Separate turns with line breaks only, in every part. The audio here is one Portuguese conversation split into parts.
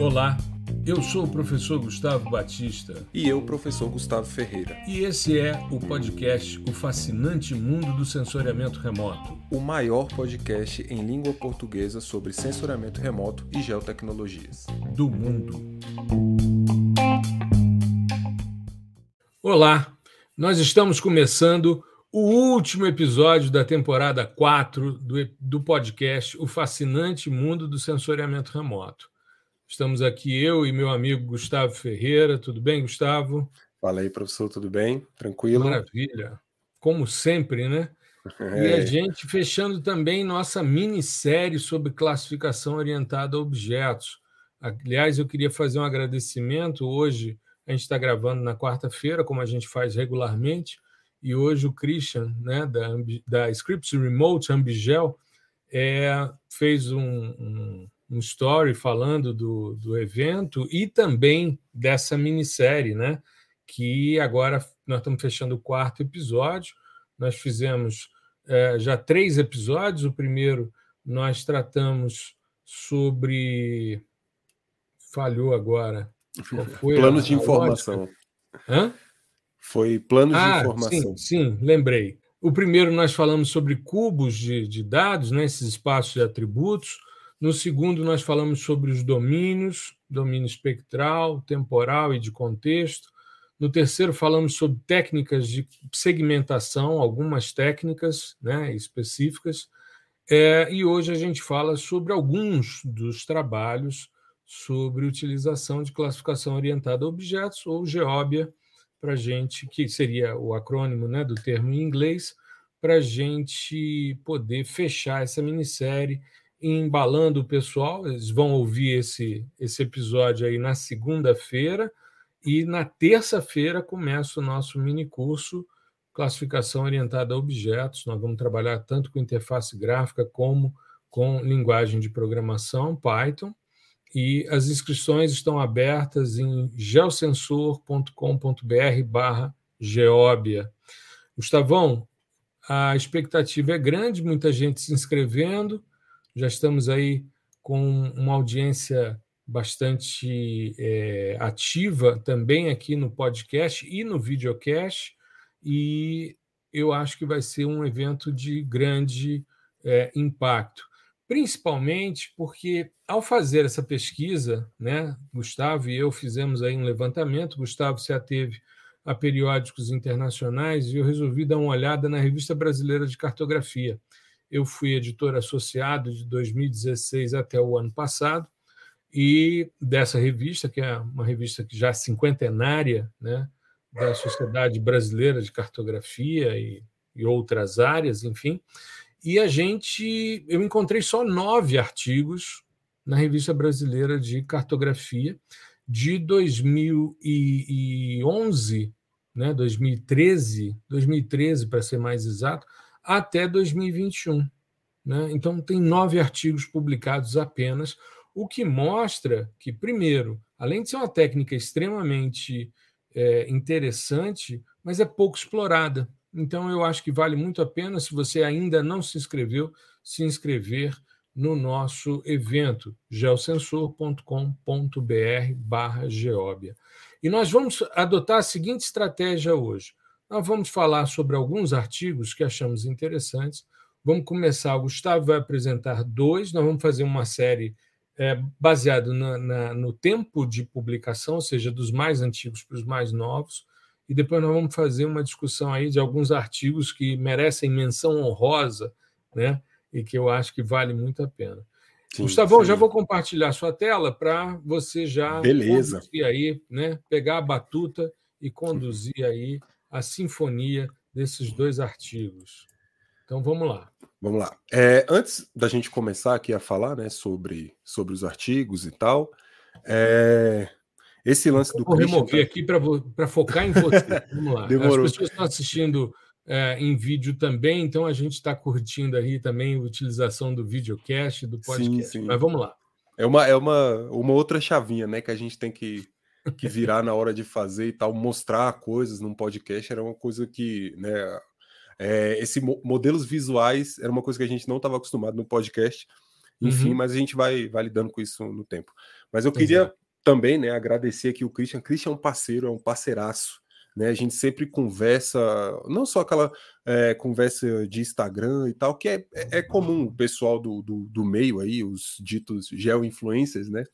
Olá, eu sou o professor Gustavo Batista.
E eu, professor Gustavo Ferreira.
E esse é o podcast O Fascinante Mundo do Sensoriamento Remoto.
O maior podcast em língua portuguesa sobre sensoriamento remoto e geotecnologias.
Do mundo. Olá, nós estamos começando o último episódio da temporada 4 do, do podcast O Fascinante Mundo do Sensoriamento Remoto. Estamos aqui eu e meu amigo Gustavo Ferreira. Tudo bem, Gustavo?
Fala aí, professor, tudo bem? Tranquilo?
Maravilha. Como sempre, né? É. E a gente fechando também nossa minissérie sobre classificação orientada a objetos. Aliás, eu queria fazer um agradecimento. Hoje, a gente está gravando na quarta-feira, como a gente faz regularmente, e hoje o Christian, né, da, da Scripts Remote Ambigel, é, fez um, um um story falando do, do evento e também dessa minissérie, né? Que agora nós estamos fechando o quarto episódio. Nós fizemos é, já três episódios. O primeiro nós tratamos sobre. Falhou agora.
planos de informação.
Hã?
Foi planos ah, de informação.
Sim, sim, lembrei. O primeiro nós falamos sobre cubos de, de dados, né, esses espaços de atributos. No segundo, nós falamos sobre os domínios, domínio espectral, temporal e de contexto. No terceiro, falamos sobre técnicas de segmentação, algumas técnicas né, específicas. É, e hoje a gente fala sobre alguns dos trabalhos sobre utilização de classificação orientada a objetos, ou GEOBIA, para gente, que seria o acrônimo né, do termo em inglês, para gente poder fechar essa minissérie embalando o pessoal. Eles vão ouvir esse, esse episódio aí na segunda-feira e na terça-feira começa o nosso mini curso Classificação Orientada a Objetos. Nós vamos trabalhar tanto com interface gráfica como com linguagem de programação, Python. E as inscrições estão abertas em geosensor.com.br barra geóbia. Gustavão, a expectativa é grande, muita gente se inscrevendo. Já estamos aí com uma audiência bastante é, ativa também aqui no podcast e no videocast, e eu acho que vai ser um evento de grande é, impacto, principalmente porque ao fazer essa pesquisa, né, Gustavo e eu fizemos aí um levantamento, Gustavo se ateve a periódicos internacionais e eu resolvi dar uma olhada na Revista Brasileira de Cartografia. Eu fui editor associado de 2016 até o ano passado, e dessa revista, que é uma revista que já é cinquentenária, né, da Sociedade Brasileira de Cartografia e, e outras áreas, enfim. E a gente, eu encontrei só nove artigos na Revista Brasileira de Cartografia de 2011, né, 2013, 2013 para ser mais exato, até 2021. Né? Então, tem nove artigos publicados apenas, o que mostra que, primeiro, além de ser uma técnica extremamente é, interessante, mas é pouco explorada. Então, eu acho que vale muito a pena, se você ainda não se inscreveu, se inscrever no nosso evento, geosensor.com.br barra geóbia. E nós vamos adotar a seguinte estratégia hoje. Nós vamos falar sobre alguns artigos que achamos interessantes. Vamos começar. O Gustavo vai apresentar dois. Nós vamos fazer uma série é, baseada no tempo de publicação, ou seja, dos mais antigos para os mais novos. E depois nós vamos fazer uma discussão aí de alguns artigos que merecem menção honrosa, né? E que eu acho que vale muito a pena. Sim, Gustavão, sim. já vou compartilhar sua tela para você já
Beleza.
aí, né? Pegar a batuta e conduzir aí a sinfonia desses dois artigos. Então vamos lá.
Vamos lá. É, antes da gente começar aqui a falar né, sobre, sobre os artigos e tal, é, esse lance do.
Vou remover tá... aqui para focar em você. Vamos lá. Demorou. As pessoas estão assistindo é, em vídeo também, então a gente está curtindo aí também a utilização do videocast, do podcast. Sim, sim. Mas vamos lá.
É uma, é uma, uma outra chavinha né, que a gente tem que que virar na hora de fazer e tal, mostrar coisas num podcast era uma coisa que, né, é, esse modelos visuais era uma coisa que a gente não estava acostumado no podcast. enfim, uhum. mas a gente vai, vai lidando com isso no tempo. Mas eu queria Exato. também né, agradecer aqui o Christian. Christian é um parceiro, é um parceiraço. Né? A gente sempre conversa, não só aquela é, conversa de Instagram e tal, que é, é, é comum o pessoal do, do, do meio aí, os ditos geo-influencers, né?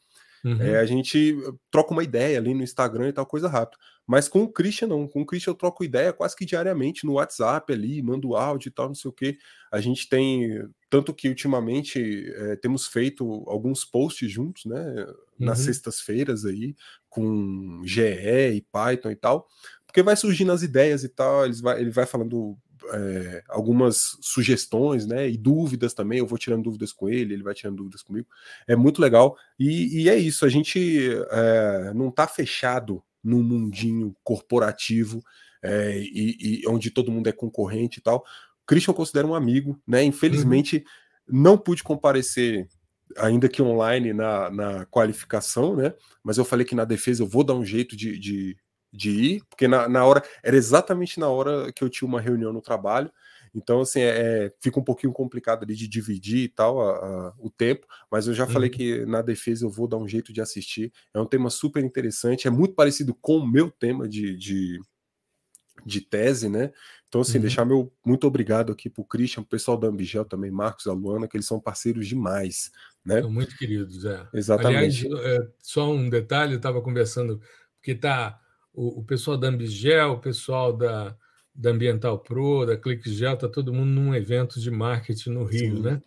Uhum. É, a gente troca uma ideia ali no Instagram e tal, coisa rápida. Mas com o Christian, não. Com o Christian eu troco ideia quase que diariamente no WhatsApp ali, mando áudio e tal, não sei o que. A gente tem. Tanto que ultimamente é, temos feito alguns posts juntos, né? Nas uhum. sextas-feiras aí, com GE e Python e tal. Porque vai surgindo as ideias e tal, eles vai, ele vai falando é, algumas sugestões, né, e dúvidas também. Eu vou tirando dúvidas com ele, ele vai tirando dúvidas comigo. É muito legal. E, e é isso. A gente é, não está fechado num mundinho corporativo é, e, e, onde todo mundo é concorrente e tal. Christian considera um amigo, né? Infelizmente uhum. não pude comparecer ainda que online na, na qualificação, né? Mas eu falei que na defesa eu vou dar um jeito de, de de ir, porque na, na hora era exatamente na hora que eu tinha uma reunião no trabalho. Então, assim, é, é fica um pouquinho complicado ali de dividir e tal a, a, o tempo, mas eu já uhum. falei que na defesa eu vou dar um jeito de assistir. É um tema super interessante, é muito parecido com o meu tema de, de, de tese, né? Então, assim, uhum. deixar meu muito obrigado aqui pro Christian, pro pessoal da Ambigel também, Marcos, a Luana, que eles são parceiros demais, né?
São muito queridos, é.
Exatamente.
Aliás, é, só um detalhe, eu estava conversando, porque tá o, o pessoal da Ambigel, o pessoal da, da Ambiental Pro, da ClickGel, está todo mundo num evento de marketing no Rio, Sim. né?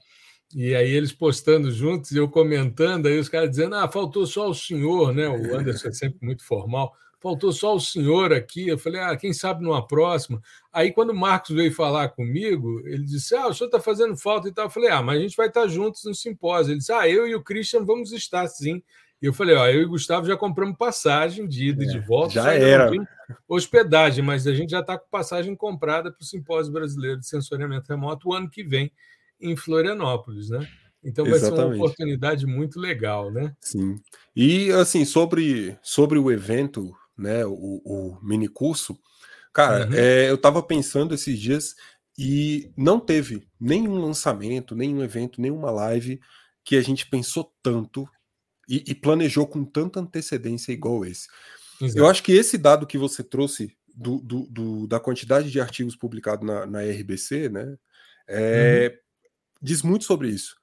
E aí eles postando juntos e eu comentando, aí os caras dizendo: ah, faltou só o senhor, né? O Anderson é sempre muito formal. Faltou só o senhor aqui. Eu falei: ah, quem sabe numa próxima. Aí, quando o Marcos veio falar comigo, ele disse: ah, o senhor está fazendo falta e tal. Eu falei: ah, mas a gente vai estar juntos no simpósio. Ele disse: ah, eu e o Christian vamos estar sim. E eu falei, ó, eu e o Gustavo já compramos passagem de ida é, e de é, volta.
Já era.
Hospedagem, mas a gente já está com passagem comprada para o Simpósio Brasileiro de Sensoriamento Remoto o ano que vem em Florianópolis, né? Então vai Exatamente. ser uma oportunidade muito legal, né?
Sim. E assim, sobre, sobre o evento, né, o, o mini curso, cara, uhum. é, eu estava pensando esses dias e não teve nenhum lançamento, nenhum evento, nenhuma live que a gente pensou tanto e, e planejou com tanta antecedência igual esse. Exato. Eu acho que esse dado que você trouxe do, do, do, da quantidade de artigos publicados na, na RBC, né, é, uhum. diz muito sobre isso.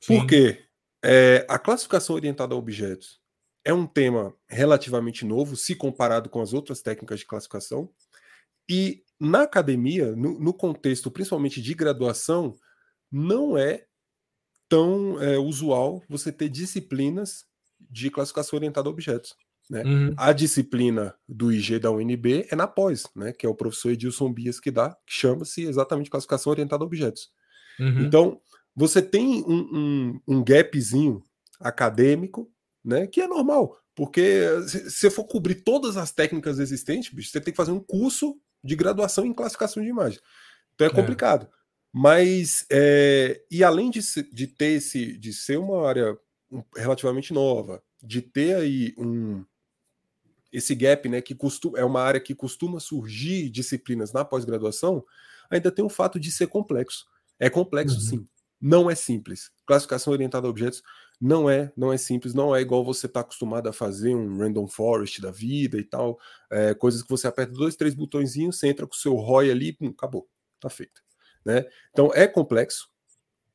Sim. Porque é, a classificação orientada a objetos é um tema relativamente novo, se comparado com as outras técnicas de classificação, e na academia, no, no contexto principalmente de graduação, não é tão é, usual você ter disciplinas de classificação orientada a objetos. Né? Uhum. A disciplina do IG da UNB é na pós, né? que é o professor Edilson Bias que dá, que chama-se exatamente classificação orientada a objetos. Uhum. Então, você tem um, um, um, gapzinho acadêmico, né? que é normal, porque se você for cobrir todas as técnicas existentes, bicho, você tem que fazer um curso de graduação em classificação de imagem. Então é, é. complicado. É. Mas, é, e além de, de ter esse, de ser uma área relativamente nova, de ter aí um, esse gap, né, que costuma, é uma área que costuma surgir disciplinas na pós-graduação, ainda tem o fato de ser complexo. É complexo, uhum. sim. Não é simples. Classificação orientada a objetos não é, não é simples, não é igual você está acostumado a fazer um random forest da vida e tal, é, coisas que você aperta dois, três botõezinhos, você entra com o seu ROI ali, pum, acabou, tá feito. Né? Então é complexo,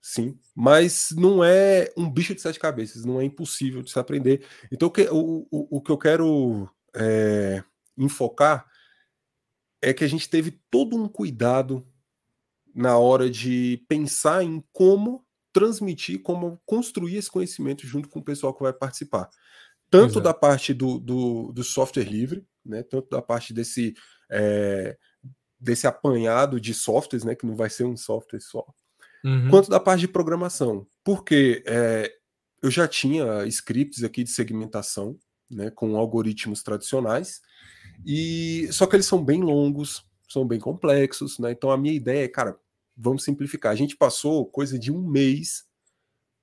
sim, mas não é um bicho de sete cabeças, não é impossível de se aprender. Então o que, o, o, o que eu quero é, enfocar é que a gente teve todo um cuidado na hora de pensar em como transmitir, como construir esse conhecimento junto com o pessoal que vai participar. Tanto Exato. da parte do, do, do, software livre, né, tanto da parte desse é, desse apanhado de softwares, né, que não vai ser um software só, uhum. quanto da parte de programação. Porque é, eu já tinha scripts aqui de segmentação, né, com algoritmos tradicionais, e só que eles são bem longos, são bem complexos, né? Então a minha ideia é, cara, vamos simplificar. A gente passou coisa de um mês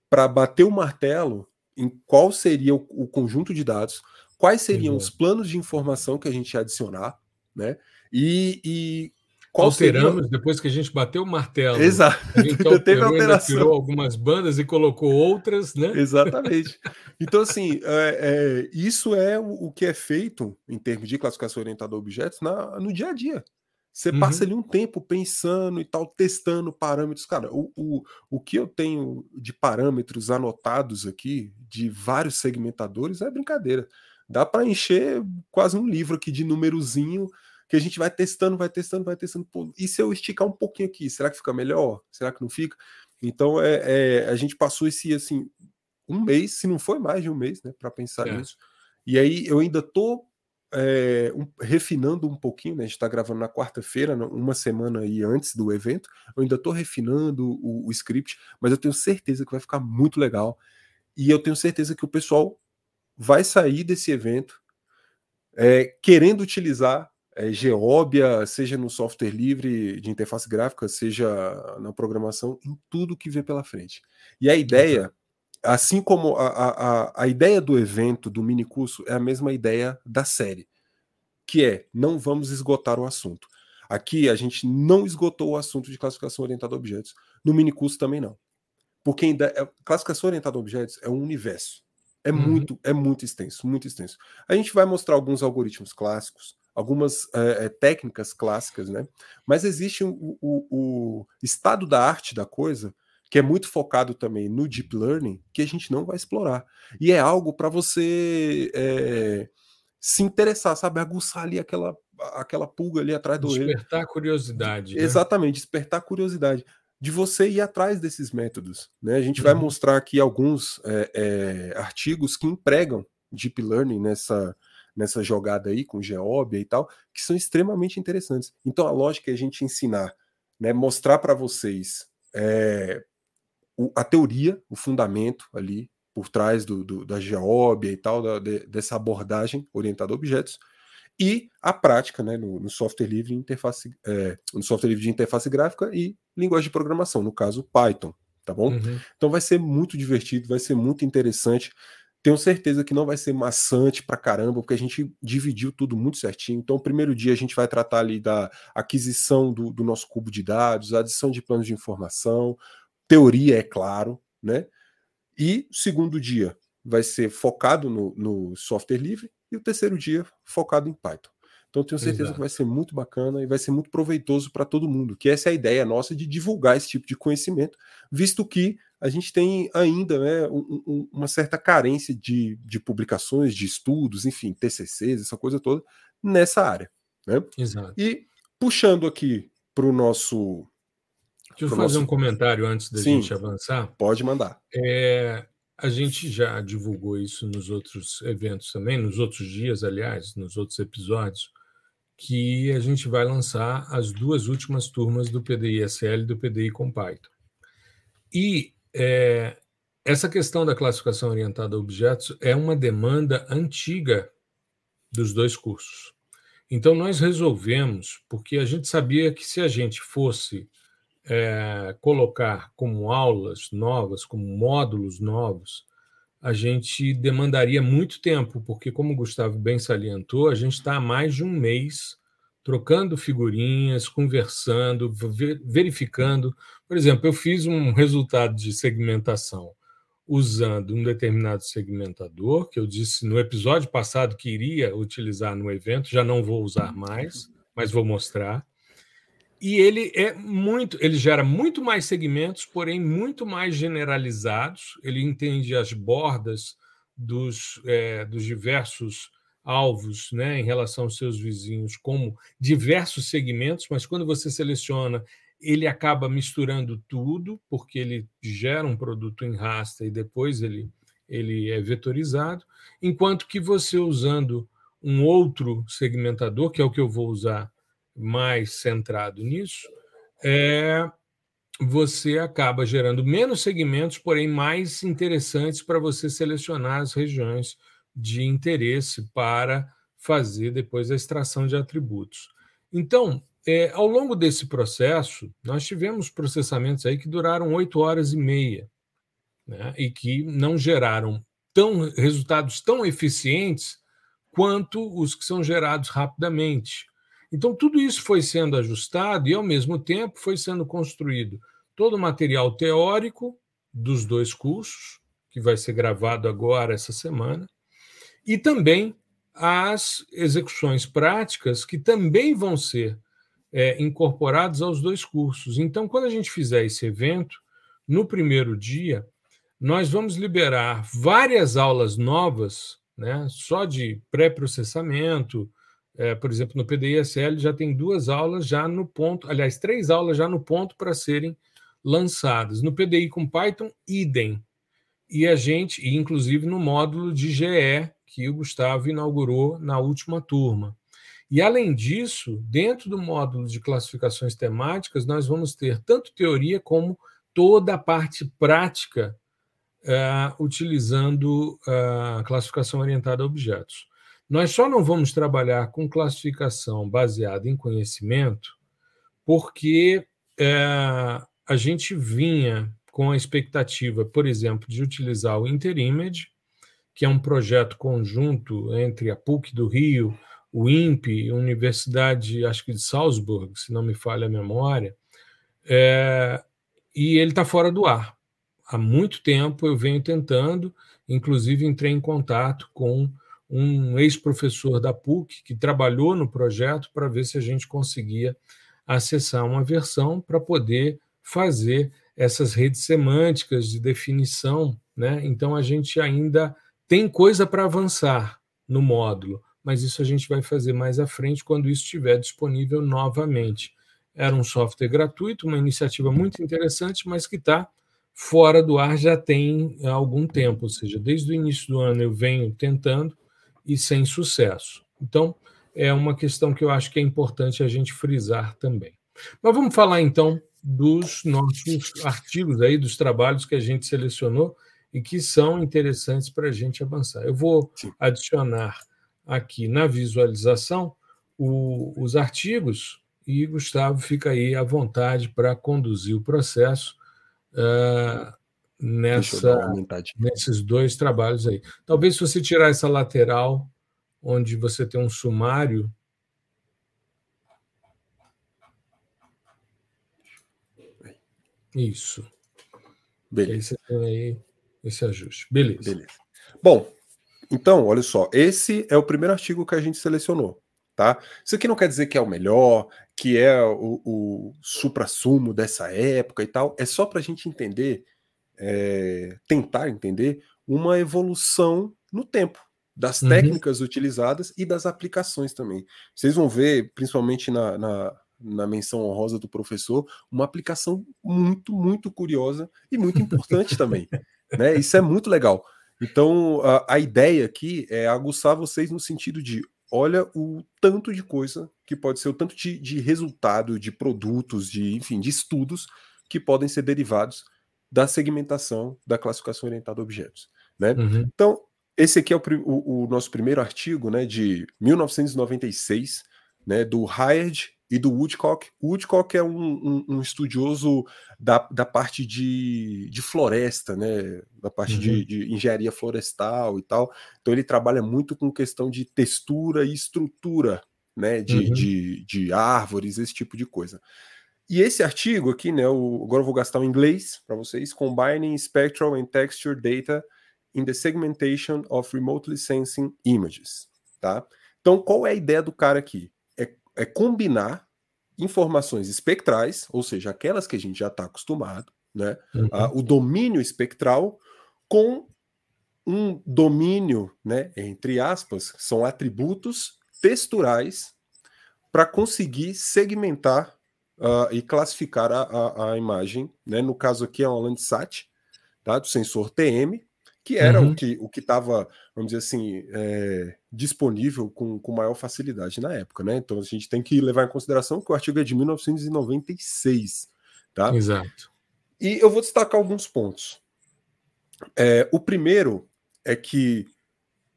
para bater o martelo em qual seria o, o conjunto de dados, quais seriam uhum. os planos de informação que a gente ia adicionar, né? E, e
Qual alteramos seria... depois que a gente bateu o martelo.
Exato.
A gente alterou, teve alteração. tirou algumas bandas e colocou outras, né?
Exatamente. Então, assim, é, é, isso é o, que é feito em termos de classificação orientada a objetos na, no dia a dia. Você uhum. passa ali um tempo pensando e tal, testando parâmetros. Cara, o, o, o que eu tenho de parâmetros anotados aqui, de vários segmentadores, é brincadeira. Dá para encher quase um livro aqui de númerozinho que a gente vai testando, vai testando, vai testando. Pô, e se eu esticar um pouquinho aqui, será que fica melhor? Será que não fica? Então é, é a gente passou esse assim um mês, se não foi mais de um mês, né, para pensar é. nisso. E aí eu ainda tô é, um, refinando um pouquinho, né? A gente está gravando na quarta-feira, uma semana aí antes do evento. Eu ainda estou refinando o, o, script, mas eu tenho certeza que vai ficar muito legal. E eu tenho certeza que o pessoal vai sair desse evento é, querendo utilizar é, Geobia, seja no software livre de interface gráfica, seja na programação, em tudo que vê pela frente. E a ideia assim como a, a, a ideia do evento, do mini curso, é a mesma ideia da série, que é não vamos esgotar o assunto. Aqui a gente não esgotou o assunto de classificação orientada a objetos. No mini curso também não. Porque ainda é, classificação orientada a objetos é um universo. É uhum. muito, é muito extenso, muito extenso. A gente vai mostrar alguns algoritmos clássicos, algumas é, técnicas clássicas, né? Mas existe o, o, o estado da arte da coisa que é muito focado também no deep learning, que a gente não vai explorar. E é algo para você é, se interessar, sabe? Aguçar ali aquela, aquela pulga ali atrás do
Despertar curiosidade.
Né? Exatamente, despertar curiosidade. De você ir atrás desses métodos. Né? A gente uhum. vai mostrar aqui alguns é, é, artigos que empregam deep learning nessa, nessa jogada aí com Geobia e tal, que são extremamente interessantes. Então a lógica é a gente ensinar, né, mostrar para vocês é, o, a teoria, o fundamento ali por trás do, do da geóbia e tal, da, de, dessa abordagem orientada a objetos, e a prática né, no, no software livre interface, é, no software livre de interface gráfica e linguagem de programação, no caso Python, tá bom? Uhum. Então vai ser muito divertido, vai ser muito interessante. Tenho certeza que não vai ser maçante pra caramba, porque a gente dividiu tudo muito certinho. Então, o primeiro dia a gente vai tratar ali da aquisição do, do nosso cubo de dados, adição de planos de informação, teoria, é claro, né? E o segundo dia vai ser focado no, no, software livre e o terceiro dia focado em Python. Então tenho certeza Exato. que vai ser muito bacana e vai ser muito proveitoso para todo mundo, que essa é a ideia nossa de divulgar esse tipo de conhecimento, visto que a gente tem ainda né, um, um, uma certa carência de, de publicações, de estudos, enfim, TCCs, essa coisa toda, nessa área. Né?
Exato.
E puxando aqui para o nosso
Deixa eu fazer nosso... um comentário antes da Sim, gente avançar.
Pode mandar.
É, a gente já divulgou isso nos outros eventos também, nos outros dias, aliás, nos outros episódios, que a gente vai lançar as duas últimas turmas do PDI SL e do PDI com Python. E é, essa questão da classificação orientada a objetos é uma demanda antiga dos dois cursos. Então, nós resolvemos, porque a gente sabia que se a gente fosse é, colocar como aulas novas, como módulos novos, a gente demandaria muito tempo, porque, como o Gustavo bem salientou, a gente está há mais de um mês trocando figurinhas, conversando, verificando. Por exemplo, eu fiz um resultado de segmentação usando um determinado segmentador, que eu disse no episódio passado que iria utilizar no evento, já não vou usar mais, mas vou mostrar. E ele é muito, ele gera muito mais segmentos, porém muito mais generalizados. Ele entende as bordas dos, é, dos diversos alvos né, em relação aos seus vizinhos como diversos segmentos, mas quando você seleciona, ele acaba misturando tudo, porque ele gera um produto em raster e depois ele, ele é vetorizado, enquanto que você usando um outro segmentador, que é o que eu vou usar mais centrado nisso, é, você acaba gerando menos segmentos, porém mais interessantes para você selecionar as regiões de interesse para fazer depois a extração de atributos. Então, é, ao longo desse processo, nós tivemos processamentos aí que duraram oito horas e meia né, e que não geraram tão, resultados tão eficientes quanto os que são gerados rapidamente. Então, tudo isso foi sendo ajustado e, ao mesmo tempo, foi sendo construído todo o material teórico dos dois cursos, que vai ser gravado agora essa semana, e também as execuções práticas, que também vão ser é, incorporadas aos dois cursos. Então, quando a gente fizer esse evento, no primeiro dia, nós vamos liberar várias aulas novas, né, só de pré-processamento. É, por exemplo, no PDISL já tem duas aulas já no ponto, aliás, três aulas já no ponto para serem lançadas. No PDI com Python, idem. E a gente, inclusive no módulo de GE, que o Gustavo inaugurou na última turma. E, além disso, dentro do módulo de classificações temáticas, nós vamos ter tanto teoria como toda a parte prática uh, utilizando a classificação orientada a objetos. Nós só não vamos trabalhar com classificação baseada em conhecimento porque uh, a gente vinha com a expectativa, por exemplo, de utilizar o InterImage, que é um projeto conjunto entre a PUC do Rio, o INPE, Universidade, acho que de Salzburg, se não me falha a memória, é, e ele está fora do ar. Há muito tempo eu venho tentando, inclusive entrei em contato com um ex-professor da PUC que trabalhou no projeto para ver se a gente conseguia acessar uma versão para poder fazer essas redes semânticas de definição. Né? Então, a gente ainda tem coisa para avançar no módulo, mas isso a gente vai fazer mais à frente quando isso estiver disponível novamente. Era um software gratuito, uma iniciativa muito interessante, mas que está fora do ar já tem algum tempo, ou seja, desde o início do ano eu venho tentando e sem sucesso. Então, é uma questão que eu acho que é importante a gente frisar também. Mas vamos falar então dos nossos artigos aí, dos trabalhos que a gente selecionou e que são interessantes para a gente avançar. Eu vou adicionar aqui na visualização o, os artigos e Gustavo fica aí à vontade para conduzir o processo uh, nessa, nesses dois trabalhos aí. Talvez se você tirar essa lateral, onde você tem um sumário. Isso. Beleza. Aí você tem aí esse ajuste. Beleza. Beleza.
Bom, então, olha só, esse é o primeiro artigo que a gente selecionou, tá? Isso aqui não quer dizer que é o melhor, que é o, o supra-sumo dessa época e tal, é só para a gente entender, é, tentar entender uma evolução no tempo das uhum. técnicas utilizadas e das aplicações também. Vocês vão ver, principalmente na, na, na menção honrosa do professor, uma aplicação muito, muito curiosa e muito importante também. Né? Isso é muito legal. Então, a, a ideia aqui é aguçar vocês no sentido de olha o tanto de coisa que pode ser, o tanto de, de, resultado, de produtos, de enfim, de estudos que podem ser derivados da segmentação da classificação orientada a objetos. Né? Uhum. Então, esse aqui é o, o, o, nosso primeiro artigo né, de 1996, né, do Hired e do Woodcock. O Woodcock é um, um, um estudioso da, da parte de, de floresta, né? Da parte uhum. de, de, engenharia florestal e tal. Então ele trabalha muito com questão de textura e estrutura, né? De, uhum. de, de árvores, esse tipo de coisa. E esse artigo aqui, né? O, agora eu vou gastar o inglês para vocês. Combining Spectral and Texture Data in the Segmentation of Remotely Sensing Images, tá? Então, qual é a ideia do cara aqui? É combinar informações espectrais, ou seja, aquelas que a gente já está acostumado, né? Uhum. Ah, o domínio espectral com um domínio, né, entre aspas, são atributos texturais para conseguir segmentar uh, e classificar a, a, a, imagem. Né? No caso aqui é uma Landsat, tá? do sensor TM, que era uhum. o que o que estava, vamos dizer assim, é, disponível com, com maior facilidade na época, né? Então a gente tem que levar em consideração que o artigo é de 1996, tá?
Exato.
E eu vou destacar alguns pontos. É, o primeiro é que,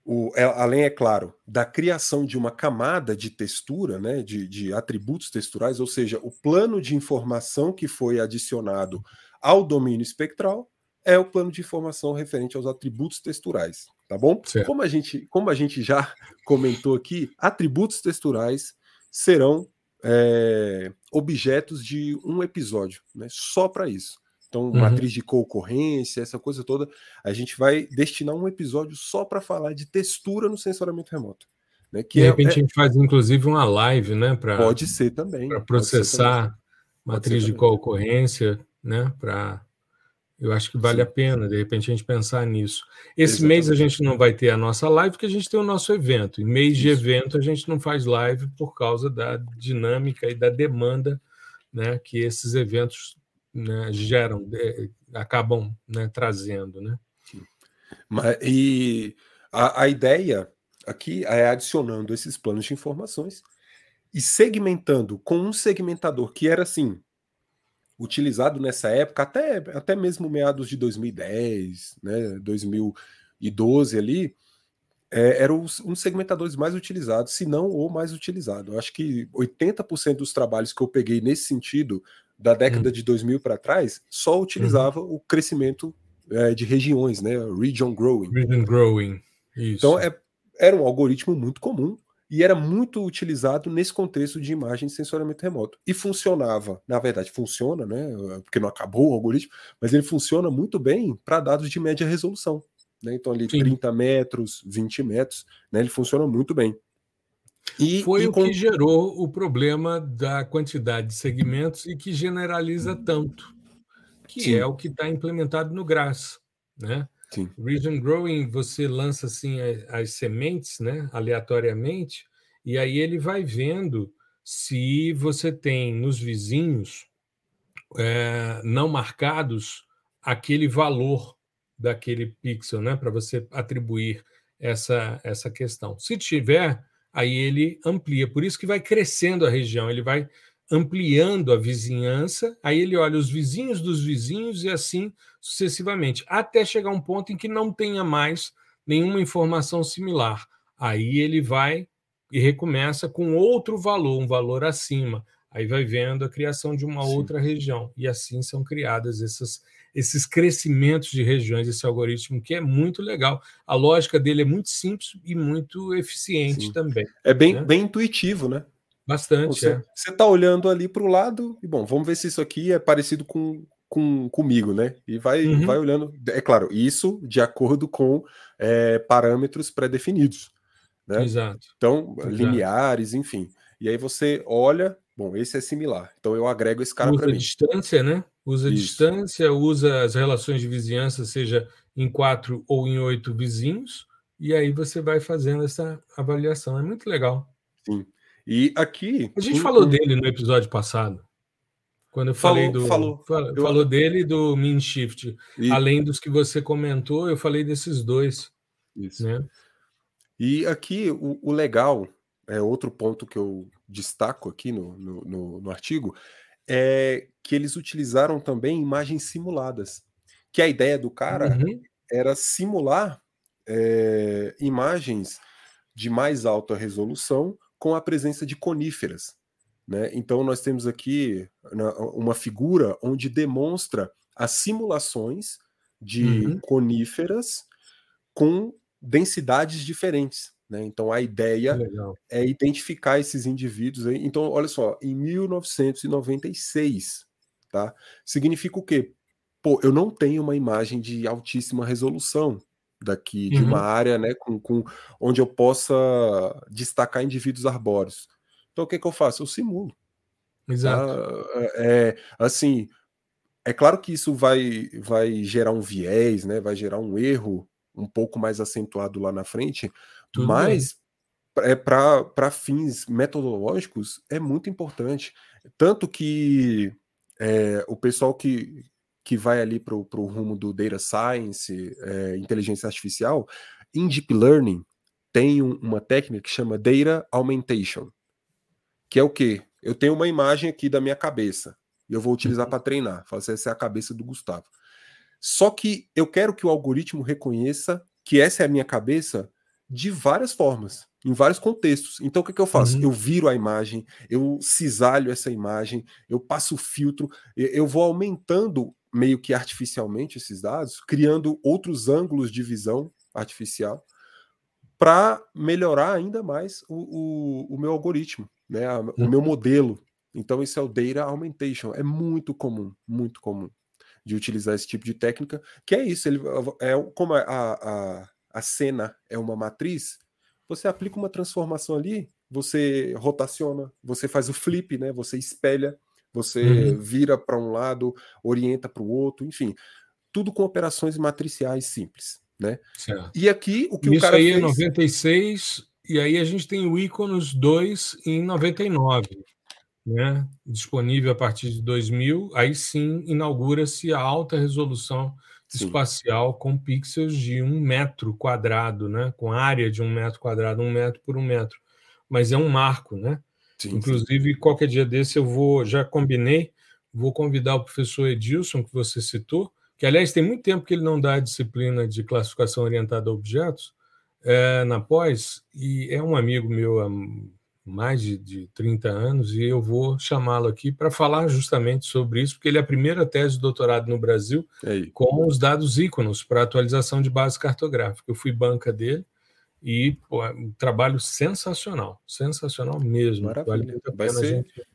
o, é, além, é claro, da criação de uma camada de textura, né, de, de atributos texturais, ou seja, o plano de informação que foi adicionado ao domínio espectral, é o plano de informação referente aos atributos texturais, tá bom? Como a gente, como a gente já comentou aqui, atributos texturais serão é, objetos de um episódio, né? Só para isso. Então, uhum. matriz de concorrência, essa coisa toda, a gente vai destinar um episódio só para falar de textura no sensoramento remoto. Né?
Que de é, repente é... a gente faz inclusive uma live, né?
Pra, pode ser também.
Para processar também. matriz de concorrência, né? Para eu acho que vale Sim. a pena, de repente, a gente pensar nisso. Esse Exatamente. mês a gente não vai ter a nossa live, porque a gente tem o nosso evento. Em mês Isso. de evento, a gente não faz live por causa da dinâmica e da demanda né, que esses eventos né, geram, de, acabam né, trazendo. Né?
Mas, e a, a ideia aqui é adicionando esses planos de informações e segmentando com um segmentador que era assim utilizado nessa época, até, até mesmo meados de 2010, né, 2012 ali, é, era um dos segmentadores mais utilizados, se não o mais utilizado. Eu acho que 80% dos trabalhos que eu peguei nesse sentido, da década uhum. de 2000 para trás, só utilizava uhum. o crescimento é, de regiões, né, region growing.
Region growing,
Isso. Então, é, era um algoritmo muito comum, e era muito utilizado nesse contexto de imagem de sensoriamento remoto. E funcionava, na verdade, funciona, né? Porque não acabou o algoritmo, mas ele funciona muito bem para dados de média resolução. Né? Então, ali Sim. 30 metros, 20 metros, né? ele funciona muito bem.
E, Foi e o que gerou o problema da quantidade de segmentos e que generaliza tanto, que Sim. é o que está implementado no GRAS. Né? Sim. Region Growing, você lança assim as, as, sementes, né, aleatoriamente, e aí ele vai vendo se você tem nos vizinhos é, não marcados aquele valor daquele pixel, né, para você atribuir essa, essa questão. Se tiver, aí ele amplia. Por isso que vai crescendo a região, ele vai ampliando a vizinhança, aí ele olha os vizinhos dos vizinhos e assim sucessivamente, até chegar um ponto em que não tenha mais nenhuma informação similar. Aí ele vai e recomeça com outro valor, um valor acima. Aí vai vendo a criação de uma Sim. outra região. E assim são criadas essas, esses crescimentos de regiões, esse algoritmo, que é muito legal. A lógica dele é muito simples e muito eficiente Sim. também.
É bem, né? bem intuitivo, né?
Bastante.
Você
é.
está olhando ali para o lado e bom, vamos ver se isso aqui é parecido com, com comigo, né? E vai, uhum. vai olhando. É claro, isso de acordo com é, parâmetros pré-definidos. Né?
Exato.
Então,
Exato.
lineares, enfim. E aí você olha, bom, esse é similar. Então eu agrego esse cara
para
mim.
Usa distância, né? Usa isso. distância, usa as relações de vizinhança, seja em quatro ou em oito vizinhos, e aí você vai fazendo essa avaliação. É muito legal.
Sim. E aqui.
A gente um, falou um... dele no episódio passado. Quando eu falei falou, do. Falou, falou, eu... falou dele do Mean Shift. E... Além dos que você comentou, eu falei desses dois. Isso. Né?
E aqui o, o, legal, é outro ponto que eu destaco aqui no, no, no, no artigo, é que eles utilizaram também imagens simuladas. Que a ideia do cara uhum. era simular é, imagens de mais alta resolução com a presença de coníferas. Né? Então, nós temos aqui uma figura onde demonstra as simulações de uhum. coníferas com densidades diferentes. Né? Então, a ideia Legal. é identificar esses indivíduos. Aí. Então, olha só, em 1996, tá? significa o quê? Pô, eu não tenho uma imagem de altíssima resolução daqui, de uma uhum. área né, com, com, onde eu possa destacar indivíduos arbóreos. Então, o que, que eu faço? Eu simulo.
Exato.
Tá? É, assim, é claro que isso vai, vai gerar um viés, né, vai gerar um erro um pouco mais acentuado lá na frente, Tudo mas é, para fins metodológicos é muito importante. Tanto que é, o pessoal que, que vai ali para o rumo do data science, é, inteligência artificial, em deep learning tem um, uma técnica que chama data augmentation, que é o quê? Eu tenho uma imagem aqui da minha cabeça e eu vou utilizar uhum. para treinar. Fala assim, essa é a cabeça do Gustavo. Só que eu quero que o algoritmo reconheça que essa é a minha cabeça de várias formas, em vários contextos. Então o que, que eu faço? Uhum. Eu viro a imagem, eu cisalho essa imagem, eu passo o filtro, eu vou aumentando meio que artificialmente esses dados, criando outros ângulos de visão artificial para melhorar ainda mais o, o, o, meu algoritmo. né, a, o meu modelo. Então, isso é o Data Augmentation. É muito comum, muito comum de utilizar esse tipo de técnica, que é isso, ele, é, como a, a, a cena é uma matriz, você aplica uma transformação ali, você rotaciona, você faz o flip, né? Você espelha, você uhum. vira para um lado, orienta para o outro, enfim, tudo com operações matriciais simples, né? Certo. E aqui o que
Isso
o cara
aí é fez... é 96 e aí a gente tem o Iconos 2 em 99 né, disponível a partir de 2000, aí sim inaugura-se a alta resolução sim. espacial com pixels de um metro quadrado, né, com área de um metro quadrado, um metro por um metro. Mas é um marco, né? Sim, Inclusive, sim. qualquer dia desse eu vou, já combinei, vou convidar o professor Edilson, que você citou, que aliás tem muito tempo que ele não dá a disciplina de classificação orientada a objetos é, na pós, e é um amigo meu mais de, de 30 anos, e eu vou chamá-lo aqui para falar justamente sobre isso, porque ele é a primeira tese de doutorado no Brasil com os dados íconos para atualização de base cartográfica. Eu fui banca dele e pô, é um trabalho sensacional, sensacional mesmo. Maravilha. Vale muito a pena ser... a gente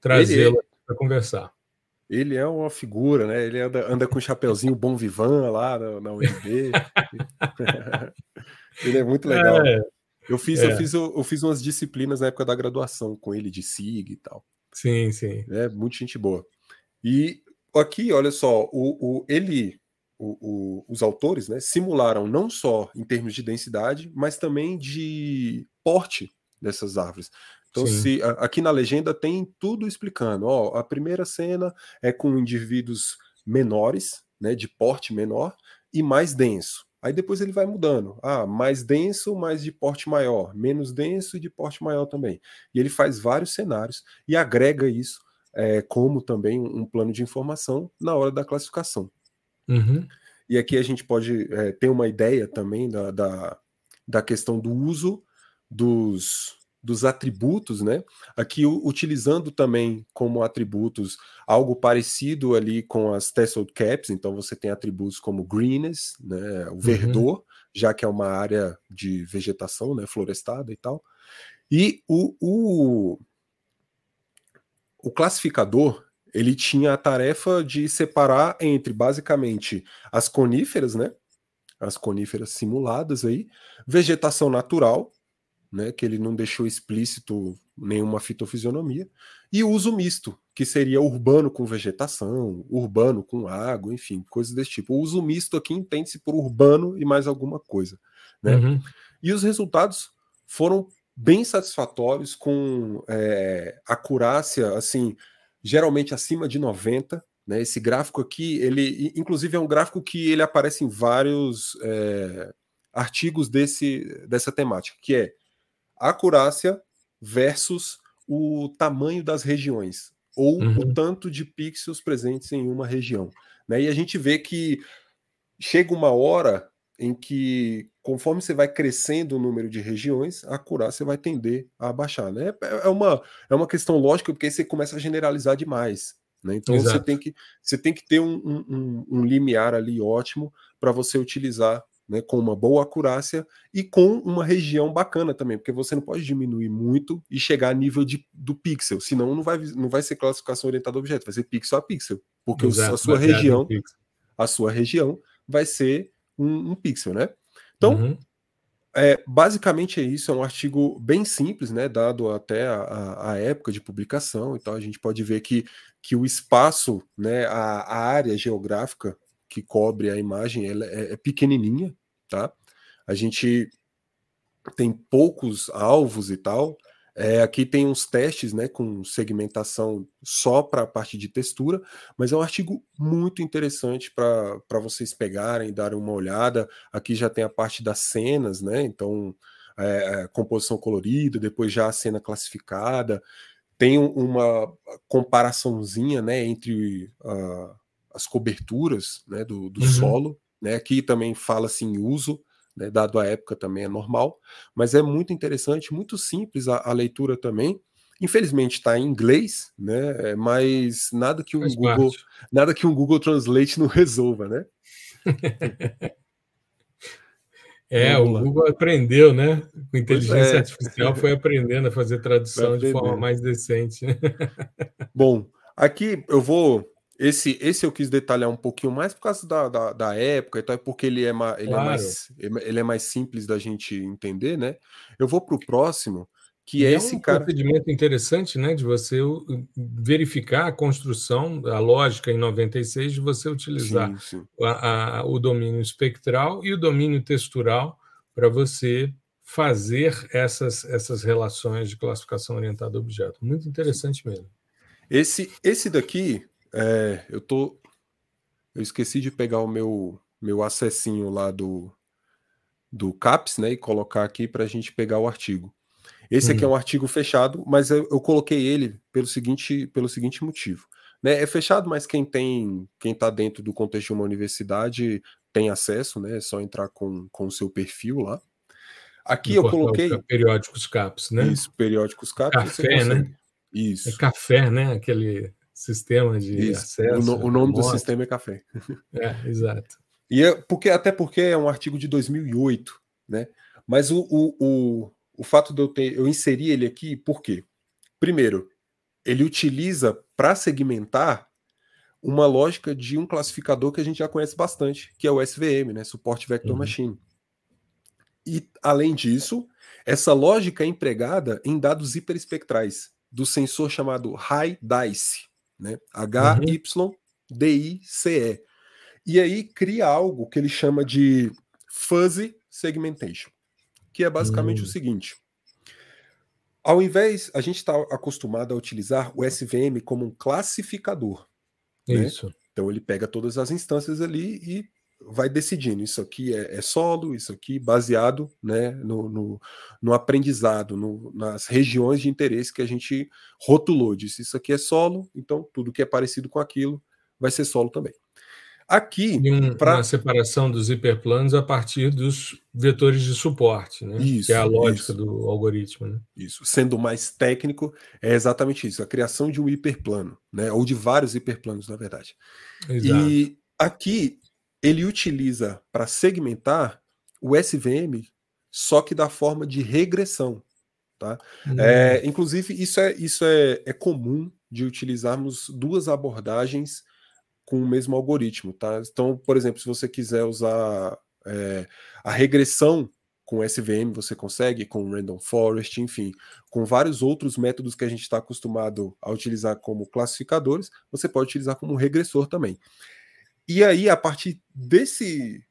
trazê-lo para conversar.
Ele é uma figura, né? Ele anda, anda com o chapeuzinho bom vivan lá na, na UNB. ele é muito legal. É. Eu fiz, é. eu fiz, eu, fiz umas disciplinas na época da graduação com ele de SIG e tal.
Sim, sim.
É muito gente boa. E aqui, olha só, o, o ele, o, o, os autores, né, simularam não só em termos de densidade, mas também de porte dessas árvores. Então, Sim. se aqui na legenda tem tudo explicando. Ó, a primeira cena é com indivíduos menores, né, de porte menor e mais denso. Aí depois ele vai mudando. Ah, mais denso, mais de porte maior, menos denso e de porte maior também. E ele faz vários cenários e agrega isso é, como também um plano de informação na hora da classificação.
Uhum.
E aqui a gente pode é, ter uma ideia também da, da, da questão do uso dos, dos atributos, né? Aqui utilizando também como atributos algo parecido ali com as Tesseled Caps, então você tem atributos como greenness, né, o uhum. verdor, uhum. já que é uma área de vegetação, né, florestada e tal. E o, o, o classificador, ele tinha a tarefa de separar entre basicamente as coníferas, né, as coníferas simuladas aí, vegetação natural, né, que ele não deixou explícito nenhuma fitofisionomia, e uso misto, que seria urbano com vegetação, urbano com água, enfim, coisas desse tipo. O uso misto aqui entende-se por urbano e mais alguma coisa. Né? Uhum. E os resultados foram bem satisfatórios, com é, acurácia, assim, geralmente acima de 90. Né? Esse gráfico aqui, ele, inclusive, é um gráfico que ele aparece em vários é, artigos desse, dessa temática, que é acurácia versus o tamanho das regiões ou uhum. o tanto de pixels presentes em uma região. Né? E a gente vê que chega uma hora em que, conforme você vai crescendo o número de regiões, a acurácia vai tender a baixar. Né? É, é uma, é uma questão lógica, porque aí você começa a generalizar demais. Né? Então você tem, que, você tem que ter um, um, um limiar ali ótimo para você utilizar né, com uma boa acurácia e com uma região bacana também, porque você não pode diminuir muito e chegar a nível de, do pixel, senão não vai, não vai ser classificação orientada a objeto, vai ser pixel a pixel, porque Exato, a sua região, a sua região vai ser um, um pixel, né? Então, uhum. é, basicamente é isso, é um artigo bem simples, né, dado até a, a, época de publicação, então a gente pode ver que, que o espaço, né, a, a área geográfica que cobre a imagem ela é, é pequenininha, tá? A gente tem poucos alvos e tal. É, aqui tem uns testes né, com segmentação só para a parte de textura, mas é um artigo muito interessante para vocês pegarem, darem uma olhada. Aqui já tem a parte das cenas, né? Então, é, é composição colorida, depois já a cena classificada. Tem uma comparaçãozinha né, entre uh, as coberturas né, do, do uhum. solo, né? Aqui também fala-se em uso, né, dado a época também é normal, mas é muito interessante, muito simples a, a leitura também. Infelizmente está em inglês, né? Mas nada que um Faz Google, parte. nada que um Google Translate não resolva, né?
É, Vamos o lá. Google aprendeu, né? Com inteligência é. artificial foi aprendendo a fazer tradução de forma mais decente.
Bom, aqui eu vou. Esse, esse eu quis detalhar um pouquinho mais por causa da, da, da época, então é porque ele é, ma, ele, é claro. é mais, ele é mais simples da gente entender, né? Eu vou para o próximo, que é, é esse
um
cara.
procedimento interessante, né, de você verificar a construção, a lógica em 96, de você utilizar sim, sim. A, a, o domínio espectral e o domínio textural para você fazer essas, essas relações de classificação orientada a objeto. Muito interessante mesmo.
Esse, esse daqui, é, eu tô, eu esqueci de pegar o meu meu acessinho lá do do CAPS, né, e colocar aqui para a gente pegar o artigo. Esse aqui é hum. um artigo fechado, mas eu, eu, coloquei ele pelo seguinte, pelo seguinte motivo. Né? É fechado, mas quem tem, quem está dentro do contexto de uma universidade tem acesso, né? É só entrar com, com o seu perfil lá. Aqui eu coloquei.
Periódicos CAPS, né?
Isso, periódicos CAPS.
Café, né?
Isso.
É café, né? Aquele sistema de Isso. acesso.
O, o nome do sistema é café.
É, exato.
E é, porque, até porque é um artigo de 2008, né? Mas o, o, o, o fato de eu ter, eu inserir ele aqui, por quê? Primeiro, ele utiliza para segmentar uma lógica de um classificador que a gente já conhece bastante, que é o SVM, né? Support Vector uhum. Machine. E, além disso, essa lógica é empregada em dados hiperespectrais do sensor chamado High Dice, né? H-Y-D-I-C-E. E aí cria algo que ele chama de Fuzzy Segmentation que é basicamente hum. o seguinte. Ao invés, a gente está acostumado a utilizar o SVM como um classificador. Né? Isso. Né? Então ele pega todas as instâncias ali e vai decidindo. Isso aqui é, é solo, isso aqui baseado né, no, no, no aprendizado, no, nas regiões de interesse que a gente rotulou. Disse isso aqui é solo, então tudo que é parecido com aquilo vai ser solo também. Aqui.
Um, pra... uma separação dos hiperplanos a partir dos vetores de suporte, né? Isso, que é a lógica isso. do algoritmo. Né?
Isso. Sendo mais técnico, é exatamente isso: a criação de um hiperplano, né? ou de vários hiperplanos, na verdade. Exato. E aqui ele utiliza para segmentar o SVM, só que da forma de regressão. Tá? Hum. É, inclusive, isso, é, isso é, é comum de utilizarmos duas abordagens com o mesmo algoritmo, tá? Então, por exemplo, se você quiser usar é, a regressão com SVM, você consegue, com Random Forest, enfim, com vários outros métodos que a gente está acostumado a utilizar como classificadores, você pode utilizar como regressor também. E aí, a partir desse,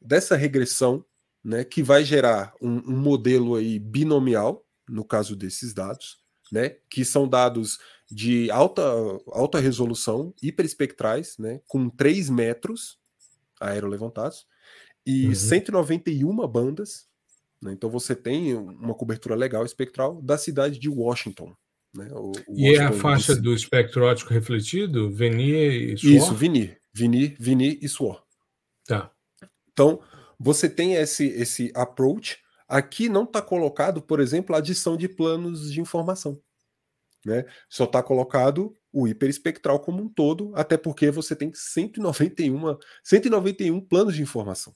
dessa regressão, né, que vai gerar um, um modelo aí binomial, no caso desses dados, né, que são dados de alta, alta resolução, hiperespectrais, né, com 3 metros aerolevantados e uhum. 191 bandas. Né, então você tem uma cobertura legal espectral da cidade de Washington. Né, o,
o e Washington é a faixa do espectro óptico refletido? Venir e
suor? Isso, Vinir. Vinir, Vinir e suor.
Tá.
Então, você tem esse, esse approach. Aqui não está colocado, por exemplo, a adição de planos de informação. Né? Só está colocado o hiperespectral como um todo, até porque você tem 191, 191 planos de informação.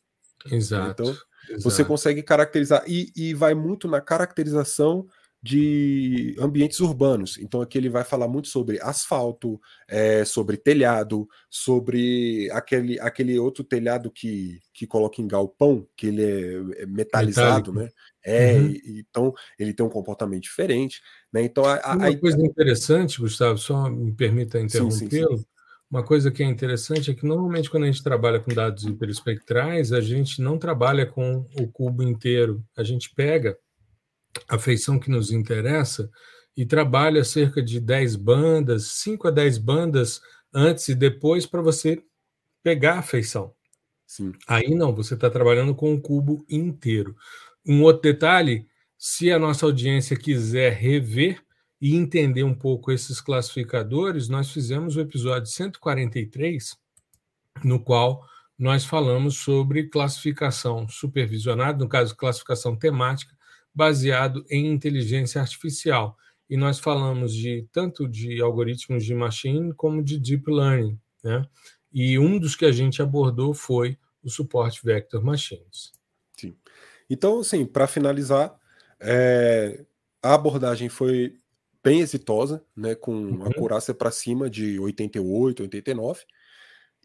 Exato.
Então,
exato.
você consegue caracterizar, e, e vai muito na caracterização de ambientes urbanos. Então aqui ele vai falar muito sobre asfalto, é, sobre telhado, sobre aquele, aquele outro telhado que, que coloca em galpão, que ele é, é metalizado, Metálico. né? É, uhum. e, então ele tem um comportamento diferente. Né? Então, a,
Uma a... coisa interessante, Gustavo, só me permita interrompê-lo. Uma coisa que é interessante é que normalmente quando a gente trabalha com dados hiperespectrais, a gente não trabalha com o cubo inteiro. A gente pega a feição que nos interessa e trabalha cerca de 10 bandas, 5 a 10 bandas antes e depois para você pegar a feição.
Sim.
Aí não, você está trabalhando com o cubo inteiro. Um outro detalhe, se a nossa audiência quiser rever e entender um pouco esses classificadores, nós fizemos o episódio 143, no qual nós falamos sobre classificação supervisionada, no caso, classificação temática, baseado em inteligência artificial. E nós falamos de tanto de algoritmos de machine como de deep learning, né? E um dos que a gente abordou foi o suporte vector machines.
Sim. Então, assim, para finalizar, é, a abordagem foi bem exitosa, né, com uhum. acurácia para cima de 88, 89.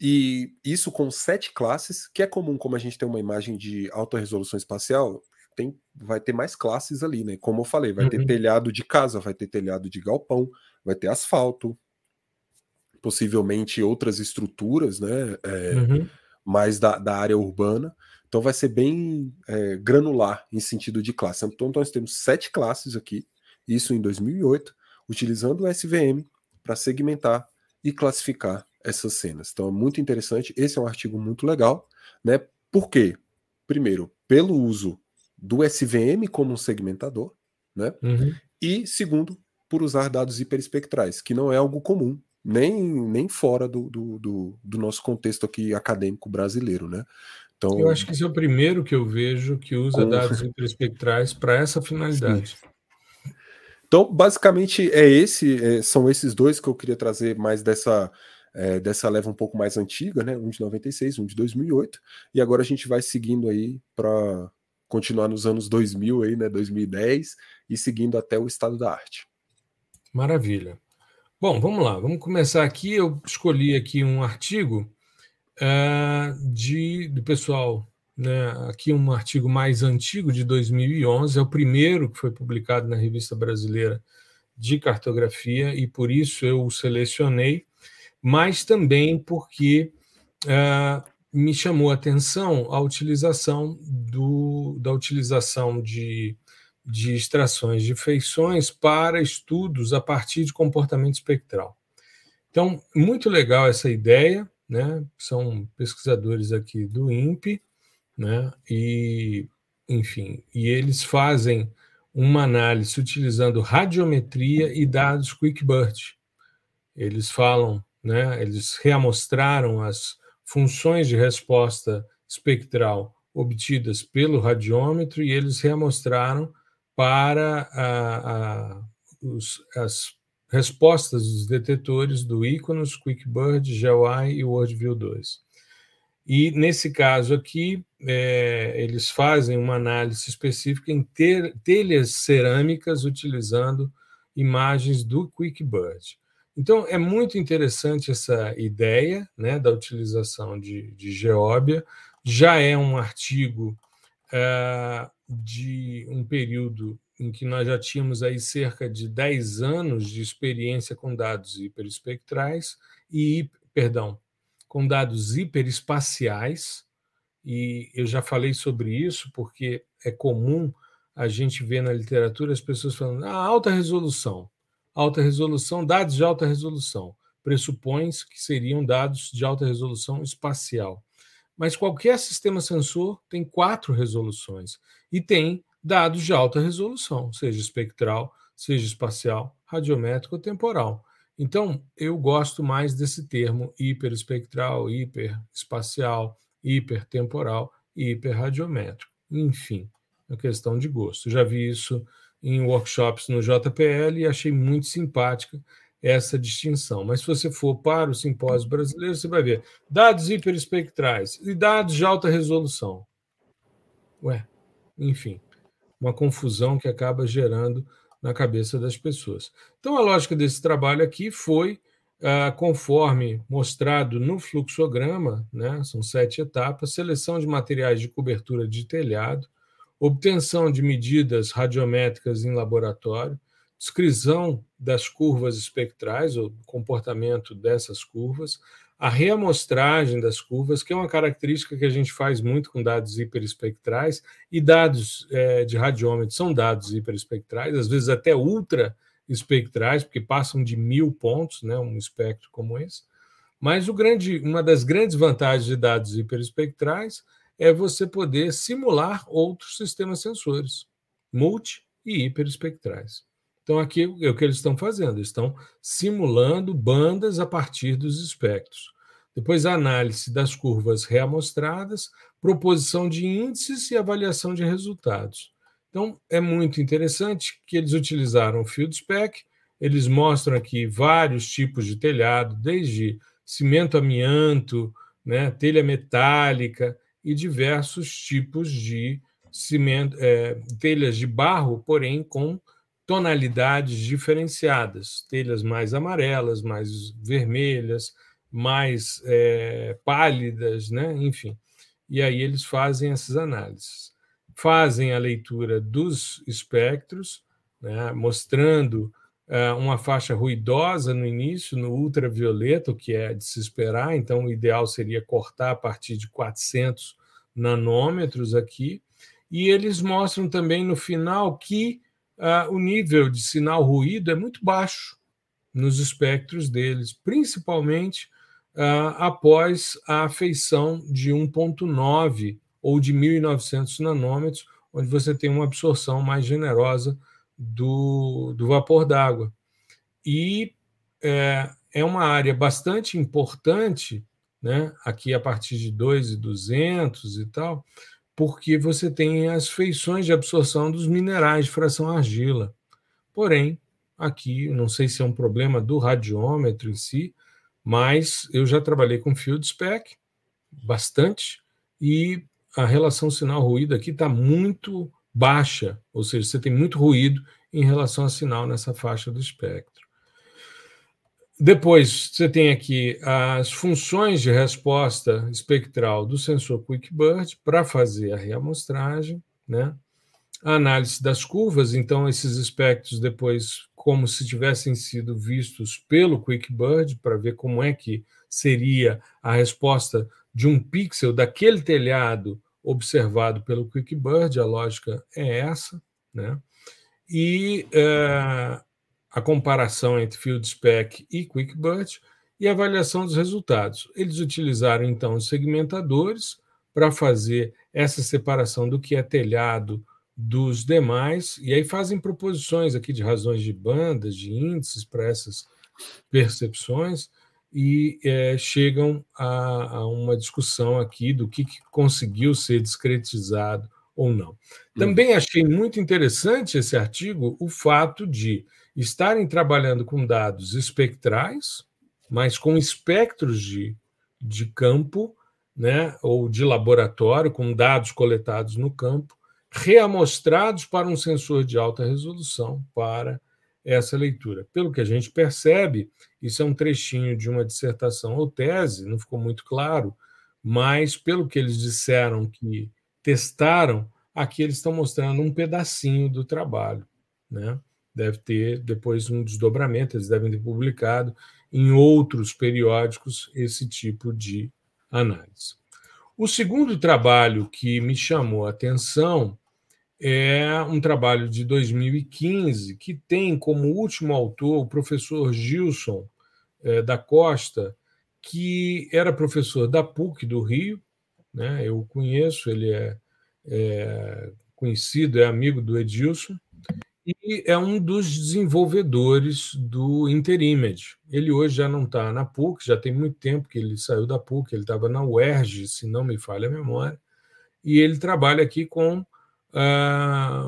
E isso com sete classes, que é comum, como a gente tem uma imagem de alta resolução espacial, tem, vai ter mais classes ali, né? Como eu falei, vai uhum. ter telhado de casa, vai ter telhado de galpão, vai ter asfalto, possivelmente outras estruturas, né? É, uhum. Mais da, da área urbana. Então vai ser bem é, granular em sentido de classe. Então nós temos sete classes aqui, isso em 2008, utilizando o SVM para segmentar e classificar essas cenas. Então é muito interessante. Esse é um artigo muito legal, né? Por quê? Primeiro, pelo uso do SVM como um segmentador, né? Uhum. E segundo, por usar dados hiperespectrais, que não é algo comum, nem, nem fora do, do, do, do nosso contexto aqui acadêmico brasileiro, né?
Então, eu acho que esse é o primeiro que eu vejo que usa com... dados hiperespectrais para essa finalidade. Sim.
Então, basicamente, é esse, é, são esses dois que eu queria trazer mais dessa, é, dessa leva um pouco mais antiga, né? Um de 96, um de 2008, e agora a gente vai seguindo aí para continuar nos anos 2000 aí, né, 2010 e seguindo até o estado da arte.
Maravilha. Bom, vamos lá, vamos começar aqui. Eu escolhi aqui um artigo uh, de, do pessoal, né, aqui um artigo mais antigo de 2011, é o primeiro que foi publicado na Revista Brasileira de Cartografia e por isso eu o selecionei, mas também porque uh, me chamou a atenção a utilização do, da utilização de, de extrações de feições para estudos a partir de comportamento espectral. Então, muito legal essa ideia, né? São pesquisadores aqui do INPE, né? E, enfim, e eles fazem uma análise utilizando radiometria e dados QuickBurt. Eles falam, né? Eles reamostraram as funções de resposta espectral obtidas pelo radiômetro e eles reamostraram para a, a, os, as respostas dos detetores do Iconos, QuickBird, GeoEye e WorldView 2. E nesse caso aqui, é, eles fazem uma análise específica em telhas cerâmicas utilizando imagens do QuickBird. Então, é muito interessante essa ideia né, da utilização de, de geóbia. Já é um artigo uh, de um período em que nós já tínhamos aí cerca de 10 anos de experiência com dados hiperespectrais e, perdão, com dados hiperespaciais, e eu já falei sobre isso porque é comum a gente ver na literatura as pessoas falando ah, alta resolução alta resolução, dados de alta resolução. Pressupõe que seriam dados de alta resolução espacial. Mas qualquer sistema sensor tem quatro resoluções e tem dados de alta resolução, seja espectral, seja espacial, radiométrico ou temporal. Então, eu gosto mais desse termo hiperespectral, hiperespacial, hipertemporal e hiperradiométrico. Enfim, é questão de gosto. Já vi isso em workshops no JPL e achei muito simpática essa distinção. Mas se você for para o simpósio brasileiro, você vai ver dados hiperespectrais e dados de alta resolução. Ué, enfim, uma confusão que acaba gerando na cabeça das pessoas. Então, a lógica desse trabalho aqui foi, ah, conforme mostrado no fluxograma, né, são sete etapas: seleção de materiais de cobertura de telhado, obtenção de medidas radiométricas em laboratório, descrição das curvas espectrais, o comportamento dessas curvas, a reamostragem das curvas, que é uma característica que a gente faz muito com dados hiperespectrais, e dados é, de radiômetro são dados hiperespectrais, às vezes até ultra espectrais, porque passam de mil pontos, né, um espectro como esse. Mas o grande, uma das grandes vantagens de dados hiperespectrais é você poder simular outros sistemas sensores, multi e hiperespectrais. Então, aqui é o que eles estão fazendo, estão simulando bandas a partir dos espectros. Depois, a análise das curvas reamostradas, proposição de índices e avaliação de resultados. Então, é muito interessante que eles utilizaram o Field Spec, eles mostram aqui vários tipos de telhado, desde cimento amianto, né, telha metálica, e diversos tipos de cimento, é, telhas de barro, porém com tonalidades diferenciadas, telhas mais amarelas, mais vermelhas, mais é, pálidas, né? enfim. E aí eles fazem essas análises. Fazem a leitura dos espectros, né? mostrando uma faixa ruidosa no início, no ultravioleta, o que é de se esperar, então o ideal seria cortar a partir de 400 nanômetros aqui, e eles mostram também no final que uh, o nível de sinal ruído é muito baixo nos espectros deles, principalmente uh, após a feição de 1.9 ou de 1.900 nanômetros, onde você tem uma absorção mais generosa do, do vapor d'água. E é, é uma área bastante importante, né, aqui a partir de 2,200 e tal, porque você tem as feições de absorção dos minerais de fração argila. Porém, aqui, não sei se é um problema do radiômetro em si, mas eu já trabalhei com field spec bastante e a relação sinal-ruído aqui está muito baixa, ou seja, você tem muito ruído em relação a sinal nessa faixa do espectro. Depois, você tem aqui as funções de resposta espectral do sensor QuickBird para fazer a reamostragem, né? a análise das curvas, então esses espectros depois como se tivessem sido vistos pelo QuickBird para ver como é que seria a resposta de um pixel daquele telhado observado pelo QuickBird, a lógica é essa, né? E é, a comparação entre FieldSpec e QuickBird e a avaliação dos resultados. Eles utilizaram, então, os segmentadores para fazer essa separação do que é telhado dos demais, e aí fazem proposições aqui de razões de bandas, de índices para essas percepções, e é, chegam a, a, uma discussão aqui do que, que, conseguiu ser discretizado ou não. Uhum. Também achei muito interessante esse artigo o fato de estarem trabalhando com dados espectrais, mas com espectros de, de campo, né, ou de laboratório, com dados coletados no campo, reamostrados para um sensor de alta resolução para essa leitura. Pelo que a gente percebe, isso é um trechinho de uma dissertação ou tese, não ficou muito claro, mas pelo que eles disseram que testaram, aqui eles estão mostrando um pedacinho do trabalho. Né? Deve ter depois um desdobramento, eles devem ter publicado em outros periódicos esse tipo de análise. O segundo trabalho que me chamou a atenção é um trabalho de 2015 que tem como último autor o professor Gilson é, da Costa, que era professor da PUC do Rio, né? eu conheço, ele é, é conhecido, é amigo do Edilson, e é um dos desenvolvedores do Interimage. Ele hoje já não está na PUC, já tem muito tempo que ele saiu da PUC, ele estava na UERJ, se não me falha a memória, e ele trabalha aqui com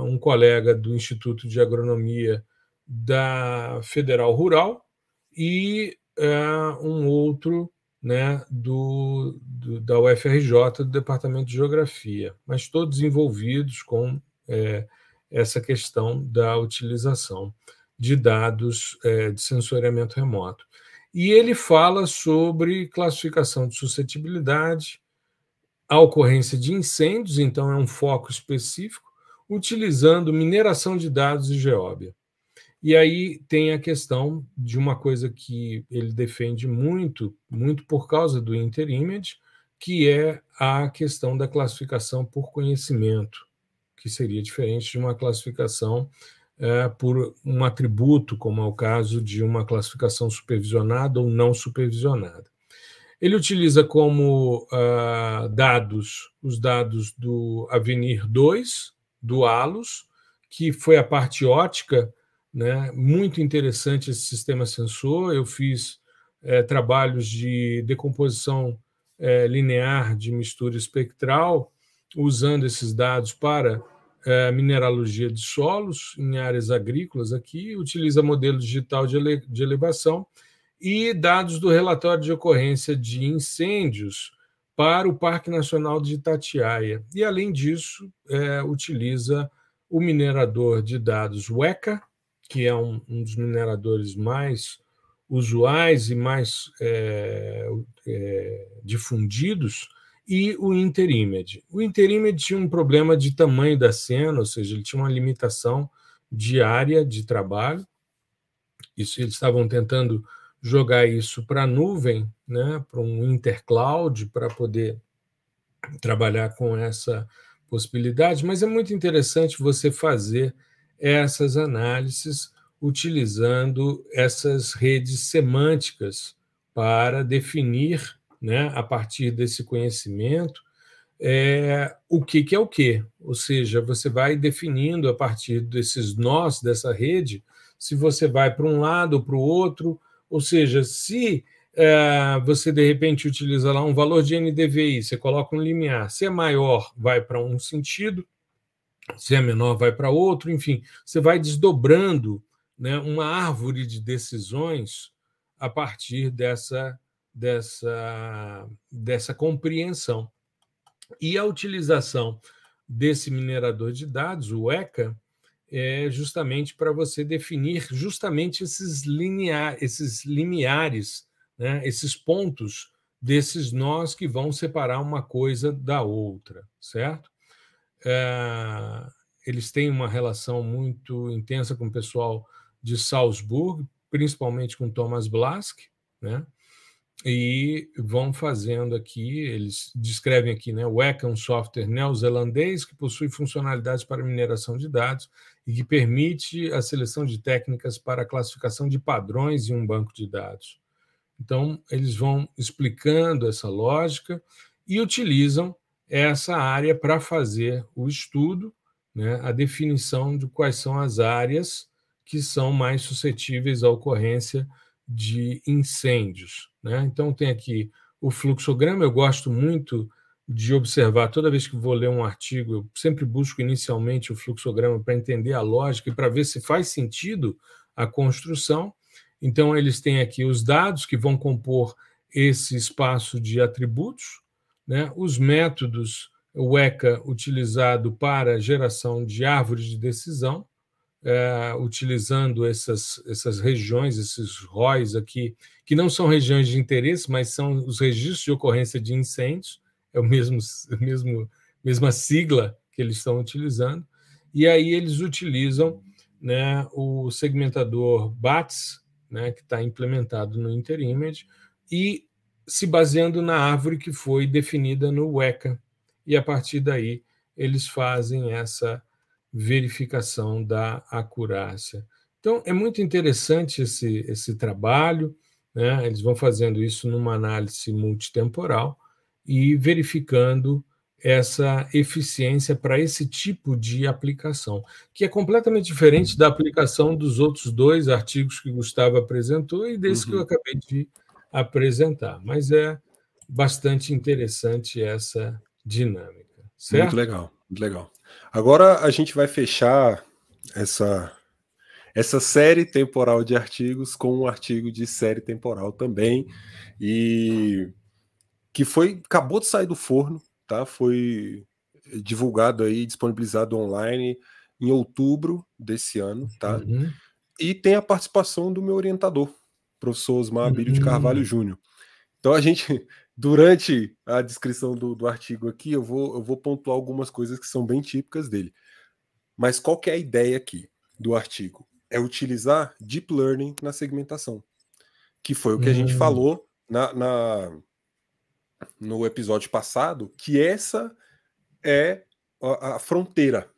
um colega do Instituto de Agronomia da Federal Rural e um outro né, do, do, da UFRJ, do Departamento de Geografia, mas todos envolvidos com é, essa questão da utilização de dados é, de sensoriamento remoto. E ele fala sobre classificação de suscetibilidade, a ocorrência de incêndios, então é um foco específico, utilizando mineração de dados e geóbia. E aí tem a questão de uma coisa que ele defende muito, muito por causa do Interimage, que é a questão da classificação por conhecimento, que seria diferente de uma classificação é, por um atributo, como é o caso de uma classificação supervisionada ou não supervisionada. Ele utiliza como uh, dados os dados do Avenir 2, do ALUS, que foi a parte ótica, né? muito interessante esse sistema sensor. Eu fiz é, trabalhos de decomposição é, linear de mistura espectral, usando esses dados para é, mineralogia de solos em áreas agrícolas aqui, utiliza modelo digital de, ele, de elevação e dados do relatório de ocorrência de incêndios para o Parque Nacional de Itatiaia. E, além disso, é, utiliza o minerador de dados Weka, que é um, um dos mineradores mais usuais e mais é, é, difundidos, e o Interimage. O Interimage tinha um problema de tamanho da cena, ou seja, ele tinha uma limitação de área de trabalho. Isso eles estavam tentando jogar isso para a nuvem, né, para um intercloud, para poder trabalhar com essa possibilidade, mas é muito interessante você fazer essas análises utilizando essas redes semânticas para definir, né, a partir desse conhecimento, é, o que, que é o que. Ou seja, você vai definindo a partir desses nós dessa rede se você vai para um lado ou para o outro, ou seja, se é, você de repente utiliza lá um valor de NDVI, você coloca um limiar, se é maior, vai para um sentido, se é menor, vai para outro, enfim, você vai desdobrando né, uma árvore de decisões a partir dessa, dessa, dessa compreensão. E a utilização desse minerador de dados, o ECA, é justamente para você definir justamente esses, linear, esses limiares, né, esses pontos desses nós que vão separar uma coisa da outra, certo? É, eles têm uma relação muito intensa com o pessoal de Salzburg, principalmente com Thomas Blask, né? e vão fazendo aqui, eles descrevem aqui, né, o ECA é um software neozelandês que possui funcionalidades para mineração de dados e que permite a seleção de técnicas para a classificação de padrões em um banco de dados. Então, eles vão explicando essa lógica e utilizam essa área para fazer o estudo, né, a definição de quais são as áreas que são mais suscetíveis à ocorrência de incêndios. Né? Então, tem aqui o fluxograma, eu gosto muito de observar, toda vez que vou ler um artigo, eu sempre busco inicialmente o fluxograma para entender a lógica e para ver se faz sentido a construção. Então, eles têm aqui os dados que vão compor esse espaço de atributos, né? os métodos, o ECA utilizado para geração de árvores de decisão, é, utilizando essas, essas regiões, esses ROIs aqui, que não são regiões de interesse, mas são os registros de ocorrência de incêndios, é o mesmo, mesmo mesma sigla que eles estão utilizando, e aí eles utilizam né, o segmentador BATS, né, que está implementado no InterImage, e se baseando na árvore que foi definida no WECA, e a partir daí eles fazem essa verificação da acurácia. Então, é muito interessante esse, esse trabalho, né? eles vão fazendo isso numa análise multitemporal e verificando essa eficiência para esse tipo de aplicação, que é completamente diferente da aplicação dos outros dois artigos que Gustavo apresentou e desse uhum. que eu uhum. acabei de apresentar. Mas é bastante interessante essa dinâmica. Certo?
Muito legal, muito legal. Agora a gente vai fechar essa essa série temporal de artigos com um artigo de série temporal também e que foi acabou de sair do forno, tá? Foi divulgado aí, disponibilizado online em outubro desse ano, tá? Uhum. E tem a participação do meu orientador, professor Osmar Abílio uhum. de Carvalho Júnior. Então a gente Durante a descrição do, do artigo aqui, eu vou, eu vou pontuar algumas coisas que são bem típicas dele. Mas qual que é a ideia aqui do artigo? É utilizar Deep Learning na segmentação, que foi o que a gente hum. falou na, na, no episódio passado, que essa é a, a fronteira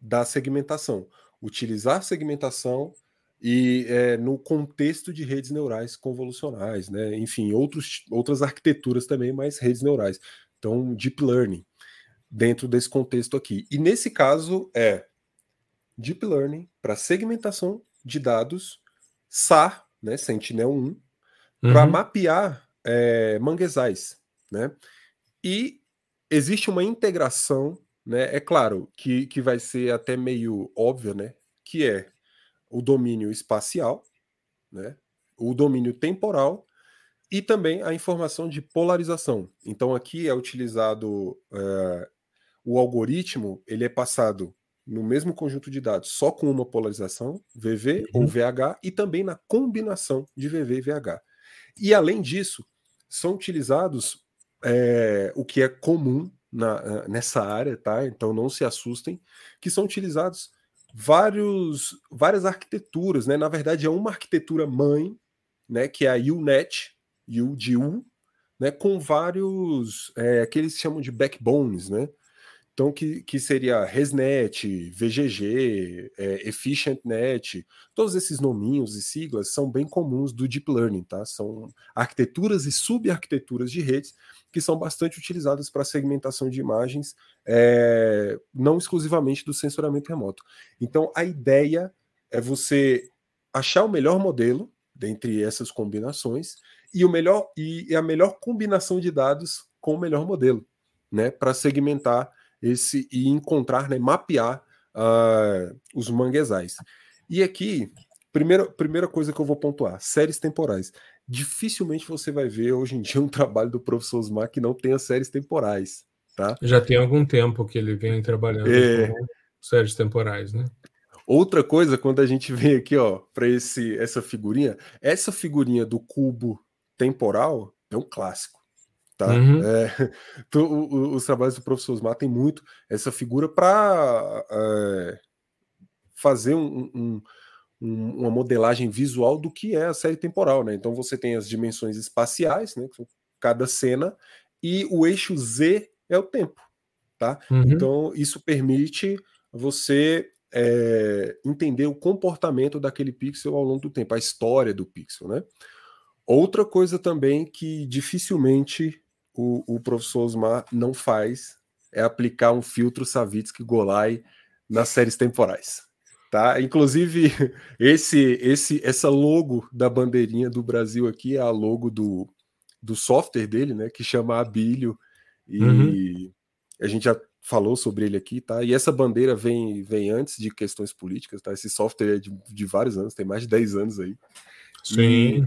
da segmentação. Utilizar segmentação e é, no contexto de redes neurais convolucionais, né? enfim, outros, outras arquiteturas também, mas redes neurais. Então, deep learning dentro desse contexto aqui. E nesse caso é deep learning para segmentação de dados SAR, né, Sentinel-1, uhum. para mapear é, manguezais, né? E existe uma integração, né? É claro que, que vai ser até meio óbvio, né? Que é o domínio espacial, né? o domínio temporal e também a informação de polarização. Então aqui é utilizado é, o algoritmo, ele é passado no mesmo conjunto de dados, só com uma polarização, VV uhum. ou VH, e também na combinação de VV e VH. E além disso, são utilizados é, o que é comum na, nessa área, tá? Então não se assustem, que são utilizados vários, várias arquiteturas, né? Na verdade, é uma arquitetura mãe, né? Que é a UNet, UDU, né? Com vários, é, que eles chamam de backbones, né? Então, que, que seria ResNet, VGG, é, EfficientNet, todos esses nominhos e siglas são bem comuns do Deep Learning, tá? São arquiteturas e subarquiteturas de redes que são bastante utilizadas para segmentação de imagens, é, não exclusivamente do sensoramento remoto. Então, a ideia é você achar o melhor modelo dentre essas combinações e, o melhor, e a melhor combinação de dados com o melhor modelo, né? Para segmentar esse e encontrar, né, mapear uh, os manguezais. E aqui, primeira, primeira coisa que eu vou pontuar: séries temporais. Dificilmente você vai ver hoje em dia um trabalho do professor Osmar que não tenha séries temporais. Tá?
Já tem algum tempo que ele vem trabalhando é... com séries temporais, né?
Outra coisa, quando a gente vem aqui, ó, para esse essa figurinha, essa figurinha do cubo temporal é um clássico tá? Uhum. É, tu, o, os trabalhos do professor Osmar têm muito essa figura para é, fazer um, um, um, uma modelagem visual do que é a série temporal, né? Então você tem as dimensões espaciais, né? Cada cena e o eixo Z é o tempo, tá? Uhum. Então isso permite você é, entender o comportamento daquele pixel ao longo do tempo, a história do pixel, né? Outra coisa também que dificilmente o, o professor Osmar não faz é aplicar um filtro Savitsky-Golay nas séries temporais. Tá? Inclusive, esse, esse, essa logo da bandeirinha do Brasil aqui é a logo do, do software dele, né? Que chama Abílio. E uhum. a gente já falou sobre ele aqui, tá? E essa bandeira vem, vem antes de questões políticas, tá? Esse software é de, de vários anos, tem mais de 10 anos aí.
Sim. E,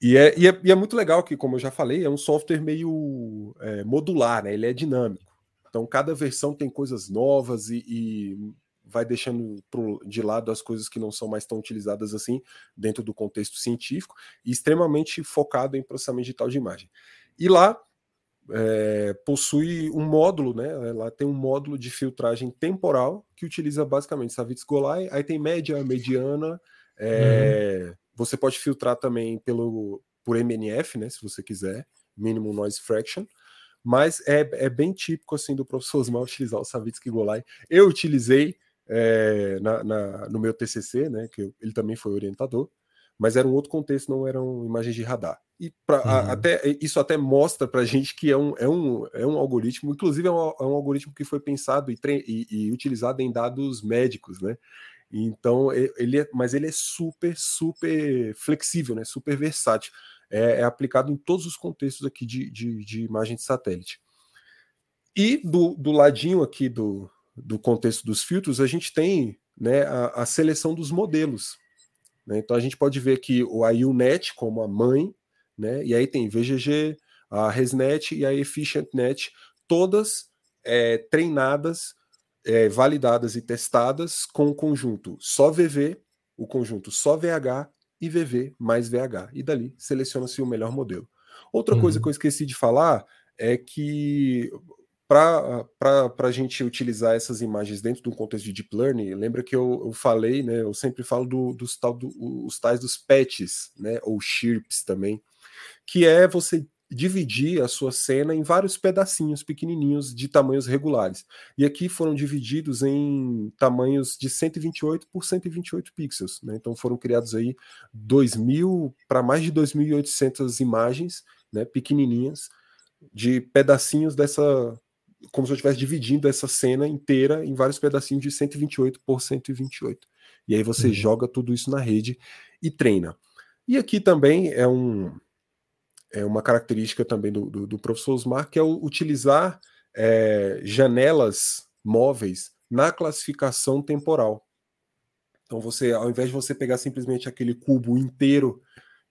e é, e é, e, é, muito legal que, como eu já falei, é um software meio é, modular, né? Ele é dinâmico. Então, cada versão tem coisas novas e, e vai deixando pro, de lado as coisas que não são mais tão utilizadas assim dentro do contexto científico e extremamente focado em processamento digital de imagem. E lá é, possui um módulo, né? Lá tem um módulo de filtragem temporal que utiliza basicamente Savitsky-Golay. Aí tem média, mediana. É, uhum você pode filtrar também pelo por MNF, né, se você quiser, Minimum Noise Fraction. Mas é, é bem típico assim do professor Osmar utilizar o Savitsky Golay. Eu utilizei é, na, na, no meu TCC, né, que eu, ele também foi orientador, mas era um outro contexto, não eram imagens de radar. E pra, uhum. a, até, isso até mostra para a gente que é um, é, um, é um algoritmo, inclusive é um, é um algoritmo que foi pensado e, e, e utilizado em dados médicos, né? Então, ele é, mas ele é super, super flexível, né? super versátil. É, é aplicado em todos os contextos aqui de, de, de imagem de satélite. E do, do ladinho aqui do, do contexto dos filtros, a gente tem né, a, a seleção dos modelos. Né? Então a gente pode ver que o IUNet como a mãe, né? e aí tem VGG, a ResNet e a EfficientNet, todas é, treinadas é, validadas e testadas com o conjunto só VV, o conjunto só VH e VV mais VH. E dali seleciona-se o melhor modelo. Outra uhum. coisa que eu esqueci de falar é que para a gente utilizar essas imagens dentro de um contexto de deep learning, lembra que eu, eu falei, né? Eu sempre falo do, dos tal do, os tais dos patches, né? Ou chirps também, que é você dividir a sua cena em vários pedacinhos pequenininhos de tamanhos regulares. E aqui foram divididos em tamanhos de 128 por 128 pixels. Né? Então foram criados aí 2.000 para mais de 2.800 imagens né, pequenininhas de pedacinhos dessa como se eu estivesse dividindo essa cena inteira em vários pedacinhos de 128 por 128. E aí você uhum. joga tudo isso na rede e treina. E aqui também é um é uma característica também do, do, do professor Osmar, que é o, utilizar é, janelas móveis na classificação temporal. Então você, ao invés de você pegar simplesmente aquele cubo inteiro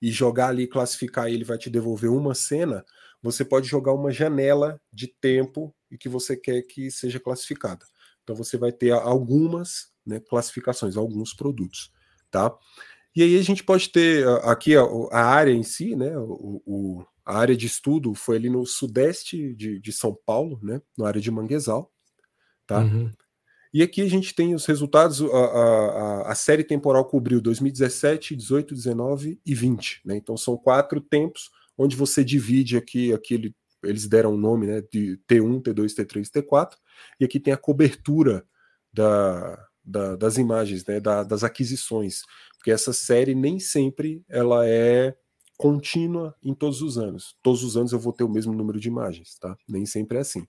e jogar ali, classificar, ele vai te devolver uma cena, você pode jogar uma janela de tempo e que você quer que seja classificada. Então você vai ter algumas né, classificações, alguns produtos, tá? E aí a gente pode ter aqui a, a área em si, né? O, o, a área de estudo foi ali no sudeste de, de São Paulo, né? Na área de Manguezal, tá? Uhum. E aqui a gente tem os resultados, a, a, a, série temporal cobriu 2017, 18, 19 e 20, né? Então são quatro tempos onde você divide aqui, aqui eles deram o um nome, né? De T1, T2, T3, T4, e aqui tem a cobertura da, da, das imagens, né, da, das aquisições, porque essa série nem sempre ela é contínua em todos os anos. Todos os anos eu vou ter o mesmo número de imagens, tá? Nem sempre é assim.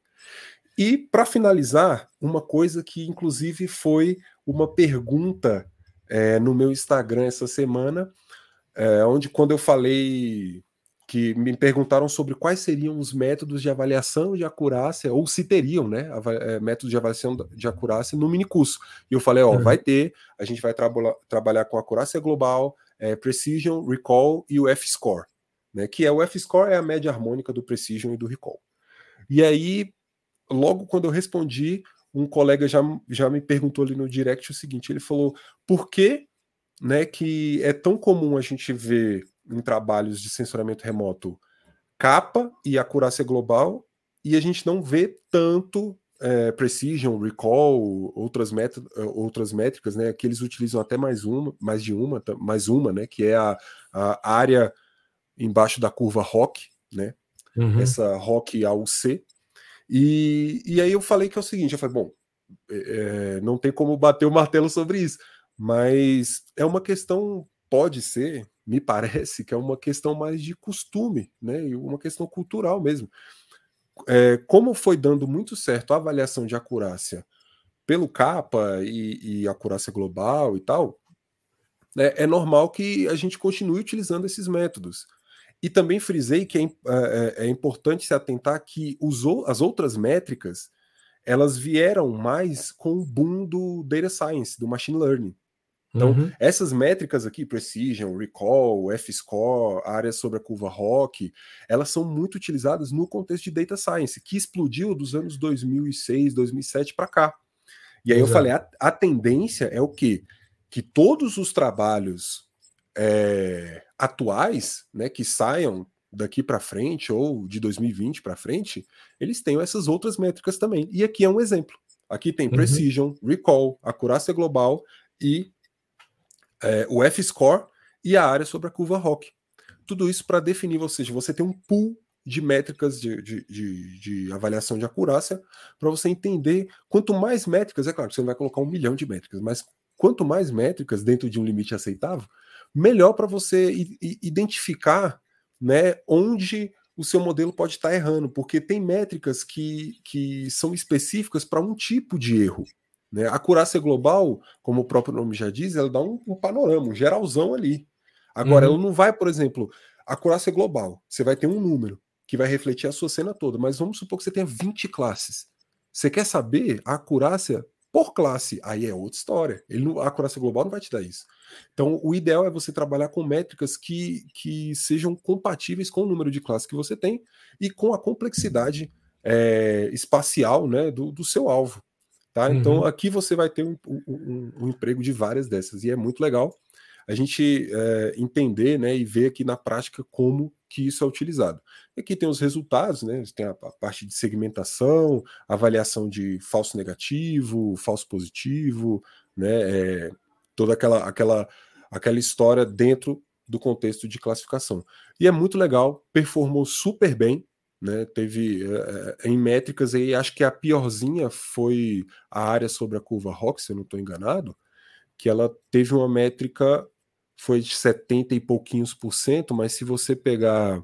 E para finalizar, uma coisa que inclusive foi uma pergunta é, no meu Instagram essa semana, é, onde quando eu falei que me perguntaram sobre quais seriam os métodos de avaliação de acurácia, ou se teriam, né, é, métodos de avaliação de acurácia no minicurso. E eu falei, ó, uhum. vai ter, a gente vai tra trabalhar com acurácia global, é, Precision, Recall e o F-Score, né, que é o F-Score é a média harmônica do Precision e do Recall. E aí, logo quando eu respondi, um colega já, já me perguntou ali no direct o seguinte, ele falou, por que, né, que é tão comum a gente ver em trabalhos de sensoramento remoto capa e acurácia global, e a gente não vê tanto é, precision, recall, outras, outras métricas, né? Que eles utilizam até mais uma, mais de uma, mais uma, né? Que é a, a área embaixo da curva ROC, né? Uhum. Essa ROC AUC. E, e aí eu falei que é o seguinte, eu falei, bom, é, não tem como bater o martelo sobre isso, mas é uma questão, pode ser, me parece que é uma questão mais de costume, né? E uma questão cultural mesmo. É, como foi dando muito certo a avaliação de acurácia pelo CAPA e, e acurácia global e tal, né, é normal que a gente continue utilizando esses métodos. E também frisei que é, é, é importante se atentar que os, as outras métricas elas vieram mais com o boom do data science, do machine learning. Então, uhum. essas métricas aqui, Precision, Recall, F-Score, área sobre a curva ROC, elas são muito utilizadas no contexto de Data Science, que explodiu dos anos 2006, 2007 para cá. E aí Exato. eu falei, a, a, tendência é o quê? Que todos os trabalhos é, atuais, né, que saiam daqui para frente ou de 2020 para frente, eles tenham essas outras métricas também. E aqui é um exemplo. Aqui tem uhum. Precision. Recall, acurácia global e é, o F-score e a área sobre a curva ROC. Tudo isso para definir, ou seja, você tem um pool de métricas de, de, de, de avaliação de acurácia para você entender quanto mais métricas, é claro você não vai colocar um milhão de métricas, mas quanto mais métricas dentro de um limite aceitável, melhor para você identificar né, onde o seu modelo pode estar tá errando, porque tem métricas que, que são específicas para um tipo de erro. Né? A acurácia global, como o próprio nome já diz, ela dá um, um panorama, um geralzão ali. Agora, uhum. ela não vai, por exemplo, a acurácia global, você vai ter um número que vai refletir a sua cena toda, mas vamos supor que você tenha 20 classes. Você quer saber a acurácia por classe? Aí é outra história. Ele não, a acurácia global não vai te dar isso. Então, o ideal é você trabalhar com métricas que, que sejam compatíveis com o número de classes que você tem e com a complexidade é, espacial né, do, do seu alvo. Tá? Então, uhum. Então aqui você vai ter um, um, um, emprego de várias dessas, e é muito legal a gente é, entender né, e ver aqui na prática como que isso é utilizado. Aqui tem os resultados, né? Tem a, a parte de segmentação, avaliação de falso negativo, falso positivo, né? É, toda aquela, aquela, aquela história dentro do contexto de classificação. E é muito legal, performou super bem, né? Teve é, em métricas aí, acho que a piorzinha foi a área sobre a curva ROC, se eu não estou enganado, que ela teve uma métrica foi de 70 e pouquinhos por cento, mas se você pegar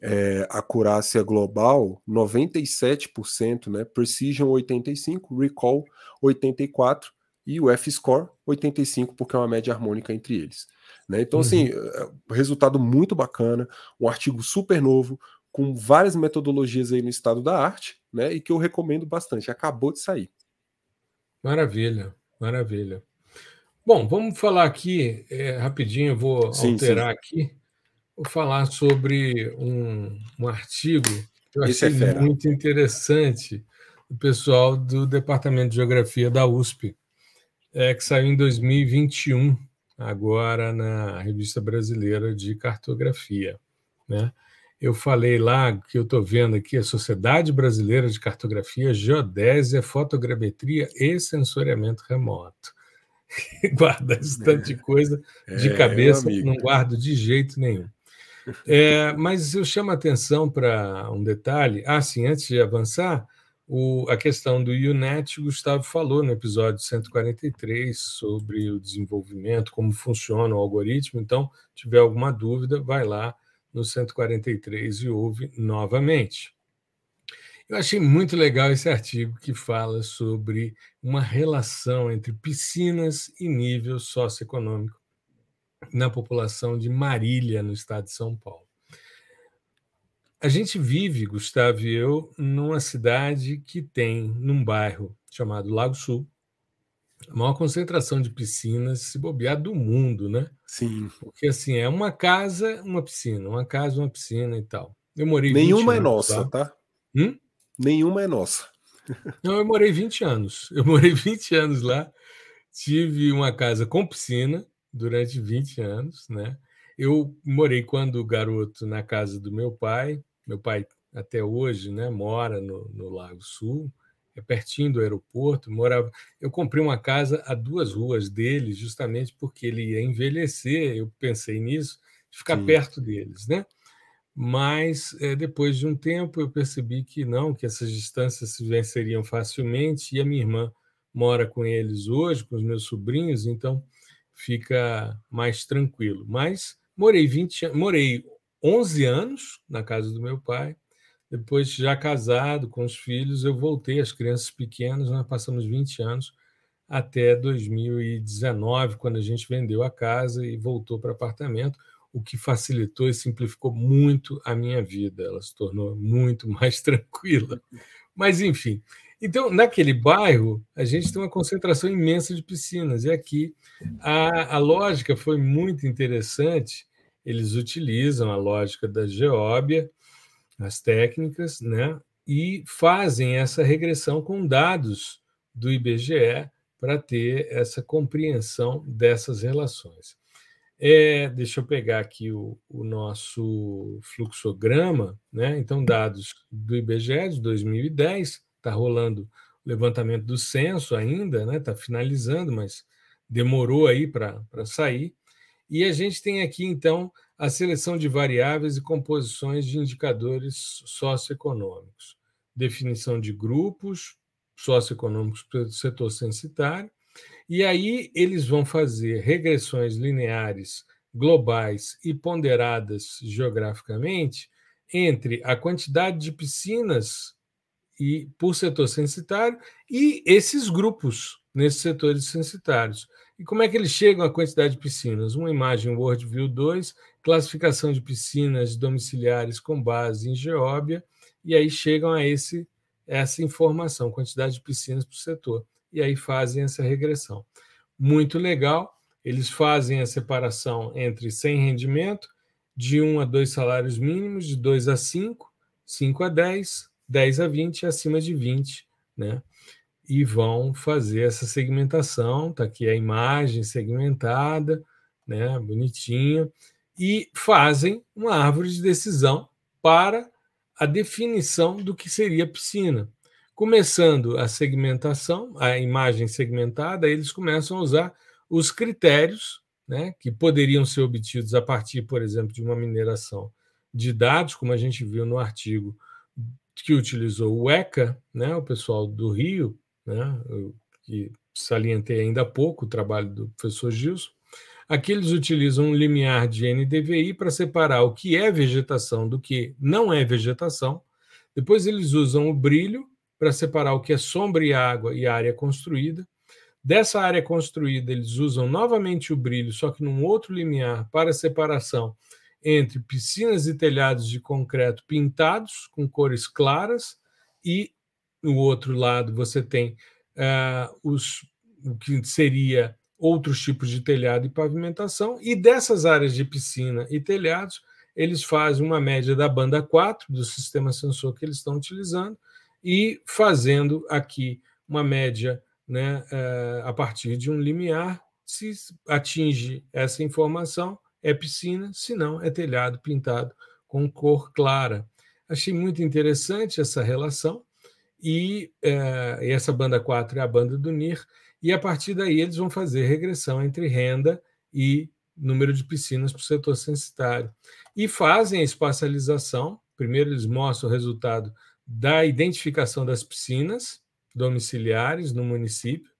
é, a acurácia global, 97%, né? Precision 85, Recall 84 e o F-Score 85, porque é uma média harmônica entre eles. Né? Então, assim, uhum. assim, resultado muito bacana, um artigo super novo, com várias metodologias aí no estado da arte, né? E que eu recomendo bastante. Acabou de sair.
Maravilha, maravilha. Bom, vamos falar aqui é, rapidinho, vou sim, alterar sim. aqui. Vou falar sobre um, um artigo que eu é achei é muito interessante do pessoal do Departamento de Geografia da USP, é, que saiu em 2021, agora na Revista Brasileira de Cartografia. Né? Eu falei lá que eu estou vendo aqui a Sociedade Brasileira de Cartografia, Geodésia, Fotogrametria e Sensoriamento Remoto. Guarda esse tanto de coisa de é, cabeça, não guardo de jeito nenhum. É, mas eu chamo a atenção para um detalhe. Ah, sim, antes de avançar, o, a questão do UNET, o Gustavo falou no episódio 143 sobre o desenvolvimento, como funciona o algoritmo. Então, se tiver alguma dúvida, vai lá no 143 e ouve novamente. Eu achei muito legal esse artigo que fala sobre uma relação entre piscinas e nível socioeconômico na população de Marília, no estado de São Paulo. A gente vive, Gustavo e eu, numa cidade que tem, num bairro chamado Lago Sul, a maior concentração de piscinas, se bobear, do mundo, né?
Sim.
Porque, assim, é uma casa, uma piscina, uma casa, uma piscina e tal. Eu morei
Nenhuma é nossa, lá. tá?
Hum?
Nenhuma é nossa.
Não, eu morei 20 anos. Eu morei 20 anos lá. Tive uma casa com piscina, durante 20 anos, né? Eu morei quando garoto na casa do meu pai. Meu pai até hoje, né, mora no, no Lago Sul, pertinho do aeroporto. Morava. Eu comprei uma casa a duas ruas dele, justamente porque ele ia envelhecer. Eu pensei nisso, de ficar Sim. perto deles, né? Mas é, depois de um tempo eu percebi que não, que essas distâncias se venceriam facilmente. E a minha irmã mora com eles hoje, com os meus sobrinhos, então fica mais tranquilo. Mas morei 20, morei 11 anos na casa do meu pai. Depois, já casado com os filhos, eu voltei as crianças pequenas, nós passamos 20 anos até 2019, quando a gente vendeu a casa e voltou para apartamento, o que facilitou e simplificou muito a minha vida. Ela se tornou muito mais tranquila. Mas, enfim, então, naquele bairro, a gente tem uma concentração imensa de piscinas, e aqui a, a lógica foi muito interessante. Eles utilizam a lógica da geóbia, as técnicas, né, e fazem essa regressão com dados do IBGE para ter essa compreensão dessas relações. É, deixa eu pegar aqui o, o, nosso fluxograma, né? Então, dados do IBGE de 2010, está rolando o levantamento do censo ainda, né? Está finalizando, mas demorou aí para sair. E a gente tem aqui, então, a seleção de variáveis e composições de indicadores socioeconômicos, definição de grupos socioeconômicos do setor censitário, e aí eles vão fazer regressões lineares globais e ponderadas geograficamente entre a quantidade de piscinas e por setor censitário e esses grupos nesses setores censitários. E como é que eles chegam à quantidade de piscinas? Uma imagem WorldView 2, classificação de piscinas domiciliares com base em geóbia, e aí chegam a esse essa informação, quantidade de piscinas por setor, e aí fazem essa regressão. Muito legal, eles fazem a separação entre sem rendimento, de 1 a 2 salários mínimos, de 2 a 5, 5 a 10, 10 a 20 e acima de 20, né? E vão fazer essa segmentação, tá aqui a imagem segmentada, né, bonitinha, e fazem uma árvore de decisão para a definição do que seria piscina. Começando a segmentação, a imagem segmentada, eles começam a usar os critérios né, que poderiam ser obtidos a partir, por exemplo, de uma mineração de dados, como a gente viu no artigo que utilizou o ECA, né, o pessoal do Rio, né, que salientei ainda há pouco o trabalho do professor Gilson. Aqui eles utilizam um limiar de NDVI para separar o que é vegetação do que não é vegetação. Depois eles usam o brilho para separar o que é sombra e água e área construída. Dessa área construída, eles usam novamente o brilho, só que num outro limiar para separação entre piscinas e telhados de concreto pintados com cores claras e no outro lado você tem uh, os, o que seria outros tipos de telhado e pavimentação e dessas áreas de piscina e telhados eles fazem uma média da banda 4 do sistema sensor que eles estão utilizando e fazendo aqui uma média né, eh, a partir de um limiar. Se atinge essa informação, é piscina, se não, é telhado pintado com cor clara. Achei muito interessante essa relação, e, eh, e essa banda 4 é a banda do NIR, e a partir daí eles vão fazer regressão entre renda e número de piscinas para o setor censitário. E fazem a espacialização. Primeiro, eles mostram o resultado da identificação das piscinas domiciliares no município.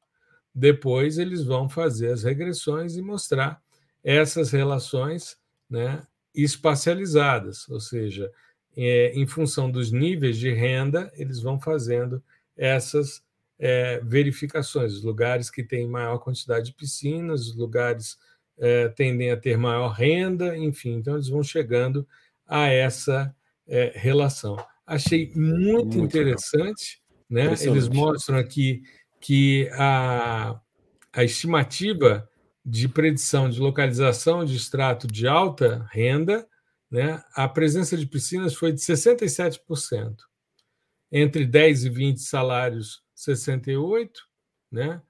Depois, eles vão fazer as regressões e mostrar essas relações né, espacializadas, ou seja, é, em função dos níveis de renda, eles vão fazendo essas é, verificações. Os lugares que têm maior quantidade de piscinas, os lugares é, tendem a ter maior renda, enfim, então eles vão chegando a essa é, relação. Achei muito, muito interessante, né? Eles mostram aqui que a, a estimativa de predição de localização de extrato de alta renda, né, a presença de piscinas foi de 67%. Entre 10 e 20 salários, 68, né?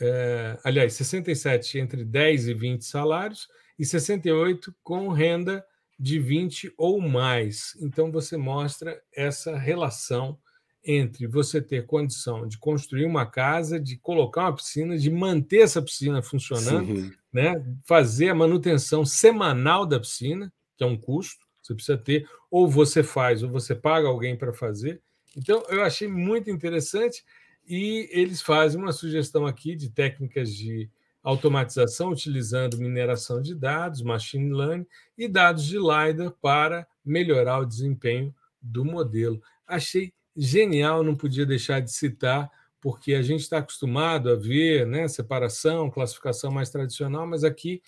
é, aliás, 67 entre 10 e 20 salários e 68 com renda de 20 ou mais. Então, você mostra essa relação entre você ter condição de construir uma casa, de colocar uma piscina, de manter essa piscina funcionando, né? fazer a manutenção semanal da piscina, que é um custo, você precisa ter, ou você faz, ou você paga alguém para fazer. Então, eu achei muito interessante e eles fazem uma sugestão aqui de técnicas de automatização utilizando mineração de dados, machine learning e dados de LiDAR para melhorar o desempenho do modelo. Achei genial, não podia deixar de citar, porque a gente está acostumado a ver né, separação, classificação mais tradicional, mas aqui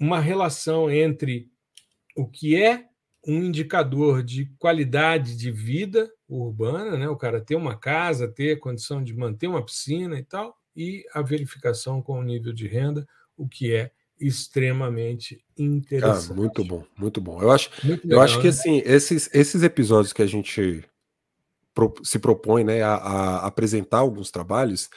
uma relação entre o que é um indicador de qualidade de vida urbana, né? o cara ter uma casa, ter condição de manter uma piscina e tal, e a verificação com o nível de renda, o que é extremamente interessante.
Ah, muito bom, muito bom. Eu acho, legal, eu acho que né? assim, esses, esses episódios que a gente pro, se propõe né, a, a apresentar alguns trabalhos,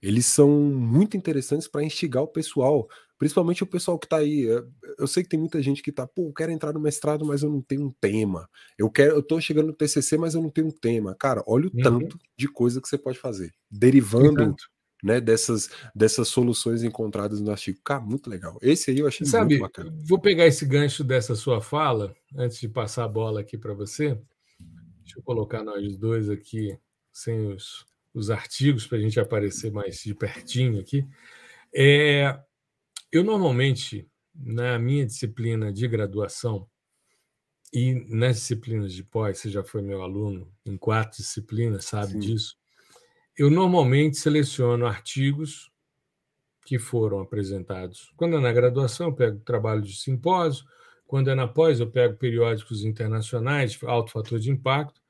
eles são muito interessantes para instigar o pessoal Principalmente o pessoal que está aí. Eh, eu sei que tem muita gente que está, pô, eu quero entrar no mestrado, mas eu não tenho um tema. Eu quero, eu tô chegando no TCC, mas eu não tenho um tema. Cara, olha o uhum. tanto de coisa que você pode fazer, derivando né, dessas, dessas soluções encontradas no artigo. Cara, muito legal. Esse aí eu achei Sabe, muito bacana.
Vou pegar esse gancho dessa sua fala, antes de passar a bola aqui para você. Deixa eu colocar nós dois aqui, sem os, os artigos, para a gente aparecer mais de pertinho aqui. É, eu normalmente, na minha disciplina de graduação e nas disciplinas de pós, você já foi meu aluno em quatro disciplinas, sabe Sim. disso. Eu normalmente seleciono artigos que foram apresentados. Quando é na graduação, eu pego trabalho de simpósio. Quando é na pós, eu pego periódicos internacionais de alto fator de impacto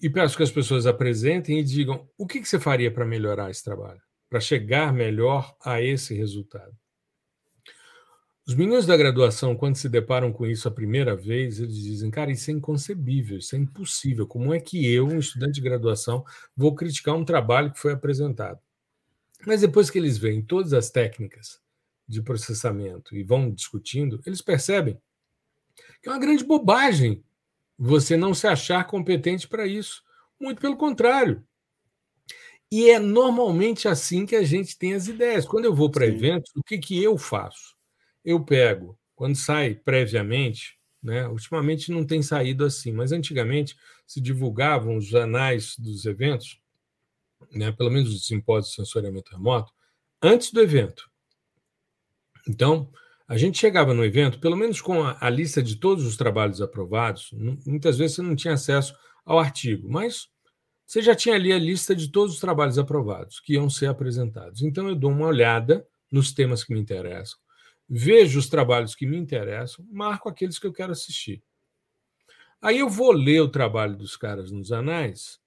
e peço que as pessoas apresentem e digam o que você faria para melhorar esse trabalho, para chegar melhor a esse resultado. Os meninos da graduação, quando se deparam com isso a primeira vez, eles dizem: cara, isso é inconcebível, isso é impossível. Como é que eu, um estudante de graduação, vou criticar um trabalho que foi apresentado? Mas depois que eles veem todas as técnicas de processamento e vão discutindo, eles percebem que é uma grande bobagem você não se achar competente para isso. Muito pelo contrário. E é normalmente assim que a gente tem as ideias. Quando eu vou para eventos, o que, que eu faço? Eu pego, quando sai previamente, né, ultimamente não tem saído assim, mas antigamente se divulgavam os anais dos eventos, né, pelo menos os simpósios de sensoriamento remoto, antes do evento. Então, a gente chegava no evento, pelo menos com a, a lista de todos os trabalhos aprovados, muitas vezes você não tinha acesso ao artigo, mas você já tinha ali a lista de todos os trabalhos aprovados que iam ser apresentados. Então, eu dou uma olhada nos temas que me interessam, vejo os trabalhos que me interessam, marco aqueles que eu quero assistir. Aí eu vou ler o trabalho dos caras nos anais,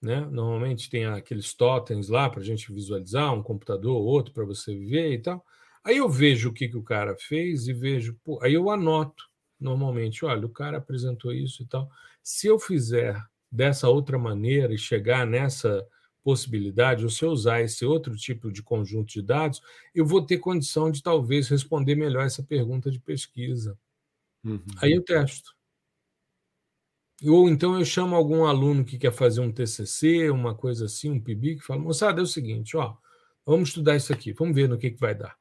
né? Normalmente tem aqueles totens lá para a gente visualizar, um computador ou outro para você ver e tal. Aí eu vejo o que, que o cara fez e vejo, pô, aí eu anoto. normalmente, olha, o cara apresentou isso e tal. Se eu fizer dessa outra maneira e chegar nessa possibilidade, ou se eu usar esse outro tipo de conjunto de dados, eu vou ter condição de talvez responder melhor essa pergunta de pesquisa. Uhum. Aí eu testo. Ou então eu chamo algum aluno que quer fazer um TCC, uma coisa assim, um PIB, que fala, moçada, é o seguinte, ó, vamos estudar isso aqui, vamos ver no que, que vai dar.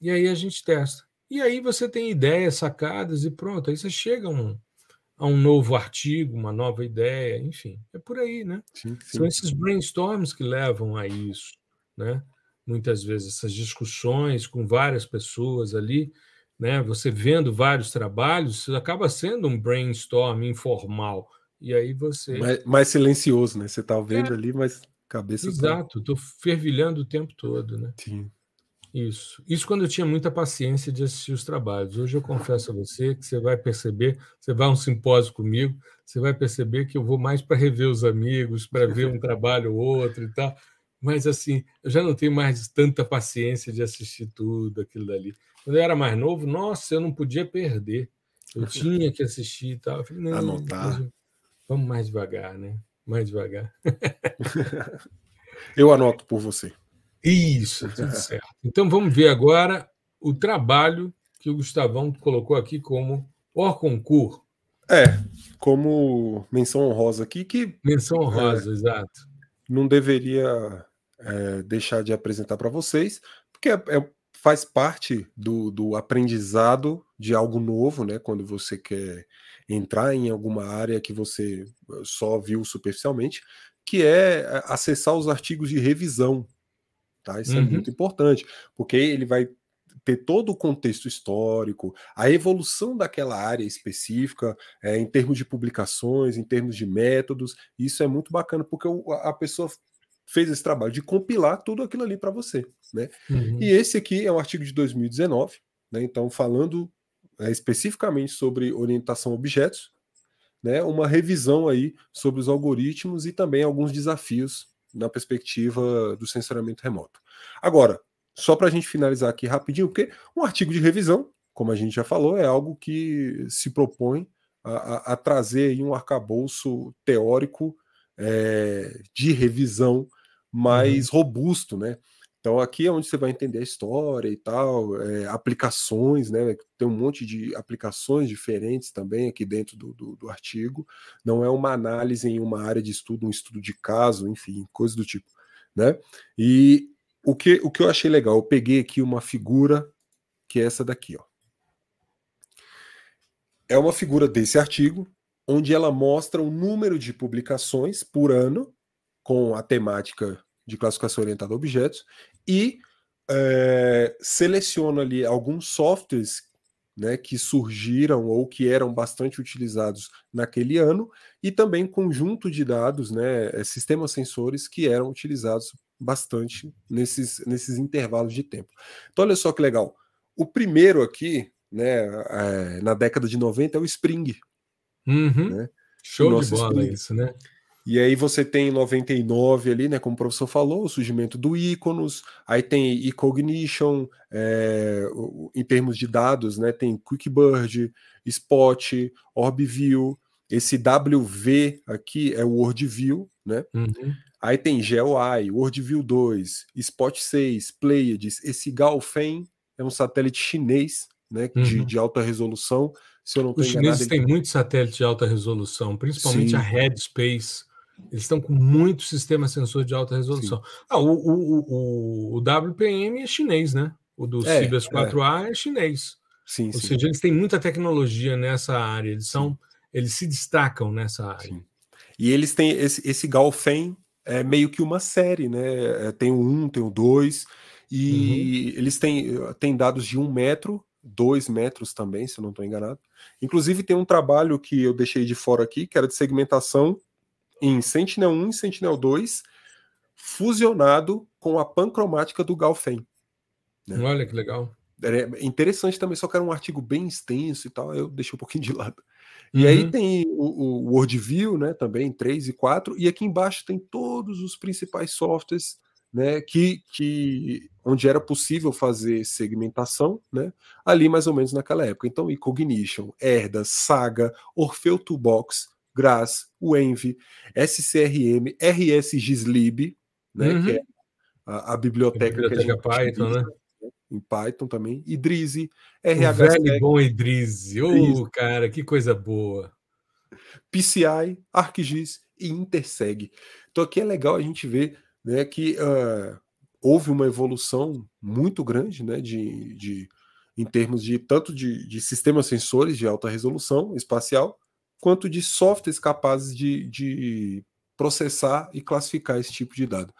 E aí a gente testa. E aí você tem ideias, sacadas e pronto. Aí você chega a um, a um novo artigo, uma nova ideia, enfim. É por aí, né? Sim, sim. São esses brainstorms que levam a isso, né? Muitas vezes essas discussões com várias pessoas ali, né? Você vendo vários trabalhos, acaba sendo um brainstorm informal. E aí você.
Mais, mais silencioso, né? Você está vendo é. ali, mas cabeça.
Tá Exato, estou fervilhando o tempo todo, né?
Sim.
Isso. Isso quando eu tinha muita paciência de assistir os trabalhos. Hoje eu confesso a você que você vai perceber, você vai a um simpósio comigo, você vai perceber que eu vou mais para rever os amigos, para ver um trabalho ou outro e tal. Mas assim, eu já não tenho mais tanta paciência de assistir tudo aquilo dali. Quando eu era mais novo, nossa, eu não podia perder. Eu tinha que assistir e tal. Eu falei, não,
Anotar.
Vamos mais devagar, né? Mais devagar.
eu anoto por você.
Isso, tudo certo. Então vamos ver agora o trabalho que o Gustavão colocou aqui como Orconcourt.
É, como menção honrosa aqui, que.
Menção honrosa, é, exato.
Não deveria é, deixar de apresentar para vocês, porque é, é, faz parte do, do aprendizado de algo novo, né? Quando você quer entrar em alguma área que você só viu superficialmente, que é, é acessar os artigos de revisão Tá? Isso é uhum. é muito importante, porque ele vai ter todo o contexto histórico, a evolução daquela área específica, é, em termos de publicações, em termos de métodos. Isso é muito bacana, porque a pessoa fez esse trabalho de compilar tudo aquilo ali para você. Né? Uhum. E esse aqui é um artigo de 2019, né? então falando é, especificamente sobre orientação a objetos, né? uma revisão aí sobre os algoritmos e também alguns desafios na perspectiva do sensoramento remoto. Agora, só para a gente finalizar aqui rapidinho, porque um artigo de revisão, como a gente já falou, é algo que se propõe a, a, a trazer um arcabouço teórico é, de revisão mais uhum. robusto, né? Então aqui é onde você vai entender a história e tal, é, aplicações, né? Tem um monte de aplicações diferentes também aqui dentro do, do, do, artigo. Não é uma análise em uma área de estudo, um estudo de caso, enfim, coisa do tipo, né? E o que, o que eu achei legal, eu peguei aqui uma figura que é essa daqui, ó. É uma figura desse artigo, onde ela mostra o número de publicações por ano com a temática de classificação orientada a objetos e é, seleciona ali alguns softwares né, que surgiram ou que eram bastante utilizados naquele ano e também conjunto de dados, né, eh, sistemas sensores que eram utilizados bastante nesses, nesses intervalos de tempo. Então, olha só que legal. O primeiro aqui, né, é, na década de 90, é o Spring.
Uhum. Né? Show de bola Spring. isso, né?
E aí você tem 99 ali, né? Como o professor falou, o surgimento do Iconos, aí tem eCognition, é, em termos de dados, né? Tem QuickBird, Spot, OrbView, esse WV aqui é o WorldView, né? Uhum. Aí tem GeoEye, WorldView 2, Spot 6, Pleiades, esse Galfen é um satélite chinês, né? Uhum. De, de alta resolução. Se eu não
Os chineses têm muitos satélites de alta resolução, principalmente Sim. a Headspace eles estão com muito sistema sensor de alta resolução. Ah, o, o, o, o, WPM é chinês, né? O do é, Cibers 4A é. é chinês.
Sim,
Ou
sim.
seja, eles têm muita tecnologia nessa área, eles são, eles se destacam nessa área. Sim.
E eles têm esse, esse Galfen é meio que uma série, né? É, tem o 1, tem o 2, e uhum. eles têm, têm dados de um metro, dois metros também, se eu não estou enganado. Inclusive tem um trabalho que eu deixei de fora aqui, que era de segmentação em Sentinel-1 e Sentinel-2 fusionado com a pancromática do Galfen.
Né? Olha que legal.
É interessante também, só que era um artigo bem extenso e tal, eu deixei um pouquinho de lado. E uhum. aí tem o, o WorldView, né, também 3 e 4, e aqui embaixo tem todos os principais softwares né, que, que onde era possível fazer segmentação, né, ali mais ou menos naquela época. Então, eCognition, Erda, Saga, Orfeu Toolbox, Grass, Envy, SCRM, RSGSlib, né, uhum. que é a, a biblioteca, a biblioteca
que a gente Python, né?
Em Python também, Idrizi,
RH. O velho bom Idrizi, ô oh, cara, que coisa boa.
PCI, ArcGIS e Interseg. Então aqui é legal a gente ver né, que uh, houve uma evolução muito grande né, de, de, em termos de tanto de, de sistemas sensores de alta resolução espacial, quanto de softwares capazes de, de processar e classificar esse tipo de dado.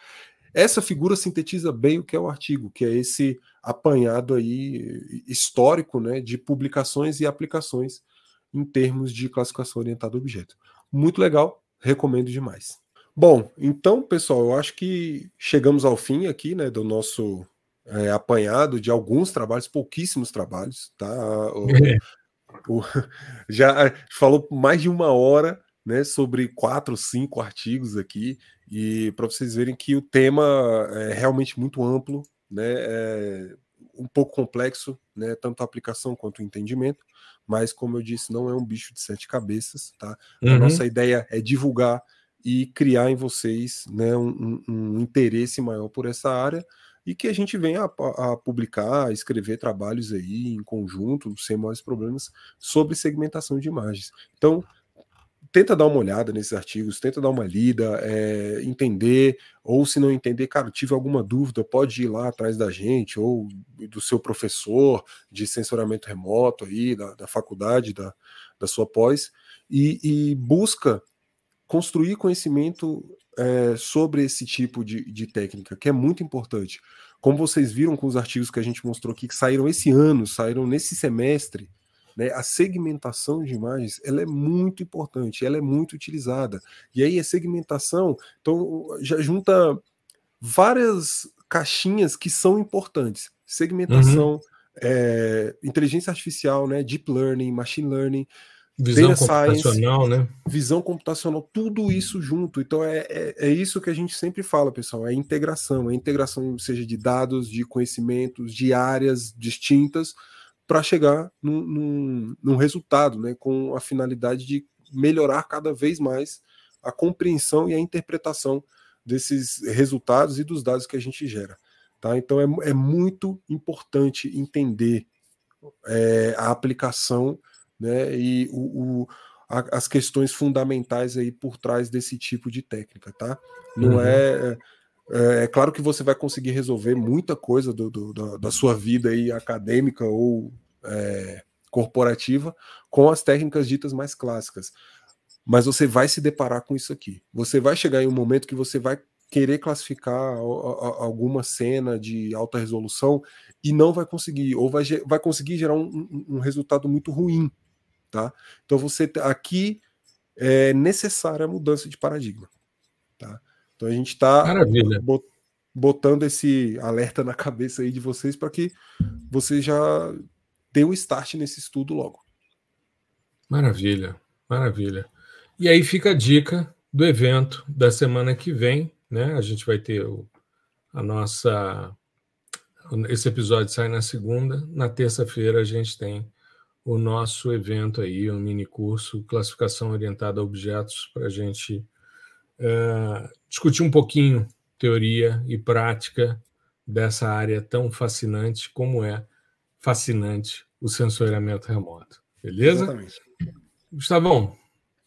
Essa figura sintetiza bem o que é o artigo, que é esse apanhado aí histórico né, de publicações e aplicações em termos de classificação orientada a objeto. Muito legal, recomendo demais. Bom, então, pessoal, eu acho que chegamos ao fim aqui né, do nosso é, apanhado de alguns trabalhos, pouquíssimos trabalhos, tá? O, já falou mais de uma hora né, sobre quatro, cinco artigos aqui, e para vocês verem que o tema é realmente muito amplo, né, é um pouco complexo, né, tanto a aplicação quanto o entendimento, mas como eu disse, não é um bicho de sete cabeças, tá? Uhum. A nossa ideia é divulgar e criar em vocês né, um, um, interesse maior por essa área e que a gente venha a, a, publicar, a escrever trabalhos aí em conjunto, sem maiores problemas, sobre segmentação de imagens. Então, tenta dar uma olhada nesses artigos, tenta dar uma lida, é, entender, ou se não entender, cara, tive alguma dúvida, pode ir lá atrás da gente, ou do seu professor de sensoramento remoto aí, da, da faculdade, da, da sua pós, e, e busca construir conhecimento é, sobre esse tipo de, de técnica, que é muito importante. Como vocês viram com os artigos que a gente mostrou aqui, que saíram esse ano, saíram nesse semestre, né? A segmentação de imagens ela é muito importante, ela é muito utilizada. E aí a segmentação, então já junta várias caixinhas que são importantes. Segmentação, uhum. é, inteligência artificial, né? Deep learning, machine learning.
Visão computacional, science, né?
Visão computacional, tudo isso junto. Então é, é, é, isso que a gente sempre fala, pessoal. É integração, é integração, seja de dados, de conhecimentos, de áreas distintas, para chegar num, num, num, resultado, né, com a finalidade de melhorar cada vez mais a compreensão e a interpretação desses resultados e dos dados que a gente gera. Tá? Então é, é muito importante entender é, a aplicação né, e o, o a, as questões fundamentais aí por trás desse tipo de técnica. Tá? Não uhum. é é, é, claro que você vai conseguir resolver muita coisa do, do, da, da, sua vida aí acadêmica ou é, corporativa com as técnicas ditas mais clássicas. Mas você vai se deparar com isso aqui. Você vai chegar em um momento que você vai querer classificar alguma cena de alta resolução e não vai conseguir, ou vai, vai conseguir gerar um, um resultado muito ruim. Tá? Então você aqui é necessária a mudança de paradigma. Tá? Então a gente está botando esse alerta na cabeça aí de vocês para que vocês já dê um start nesse estudo logo.
Maravilha, maravilha. E aí fica a dica do evento da semana que vem, né? A gente vai ter o, a nossa. Esse episódio sai na segunda, na terça-feira a gente tem o nosso evento aí, um mini curso Classificação Orientada a Objetos, para a gente uh, discutir um pouquinho teoria e prática dessa área tão fascinante como é fascinante o sensoriamento remoto. Beleza? Exatamente. Gustavão,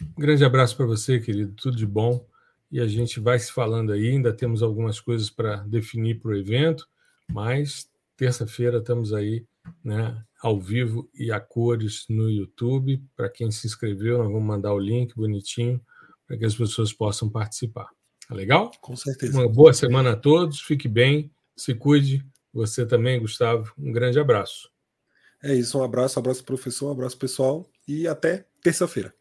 um grande abraço para você, querido. Tudo de bom. E a gente vai se falando aí. Ainda temos algumas coisas para definir para o evento, mas terça-feira estamos aí, né, ao vivo e a cores no YouTube. Para quem se inscreveu, nós vamos mandar o link bonitinho para que as pessoas possam participar. Tá legal?
Com certeza.
Uma boa semana a todos, fique bem, se cuide. Você também, Gustavo. Um grande abraço.
É isso, um abraço, um abraço, professor, um abraço, pessoal, e até terça-feira.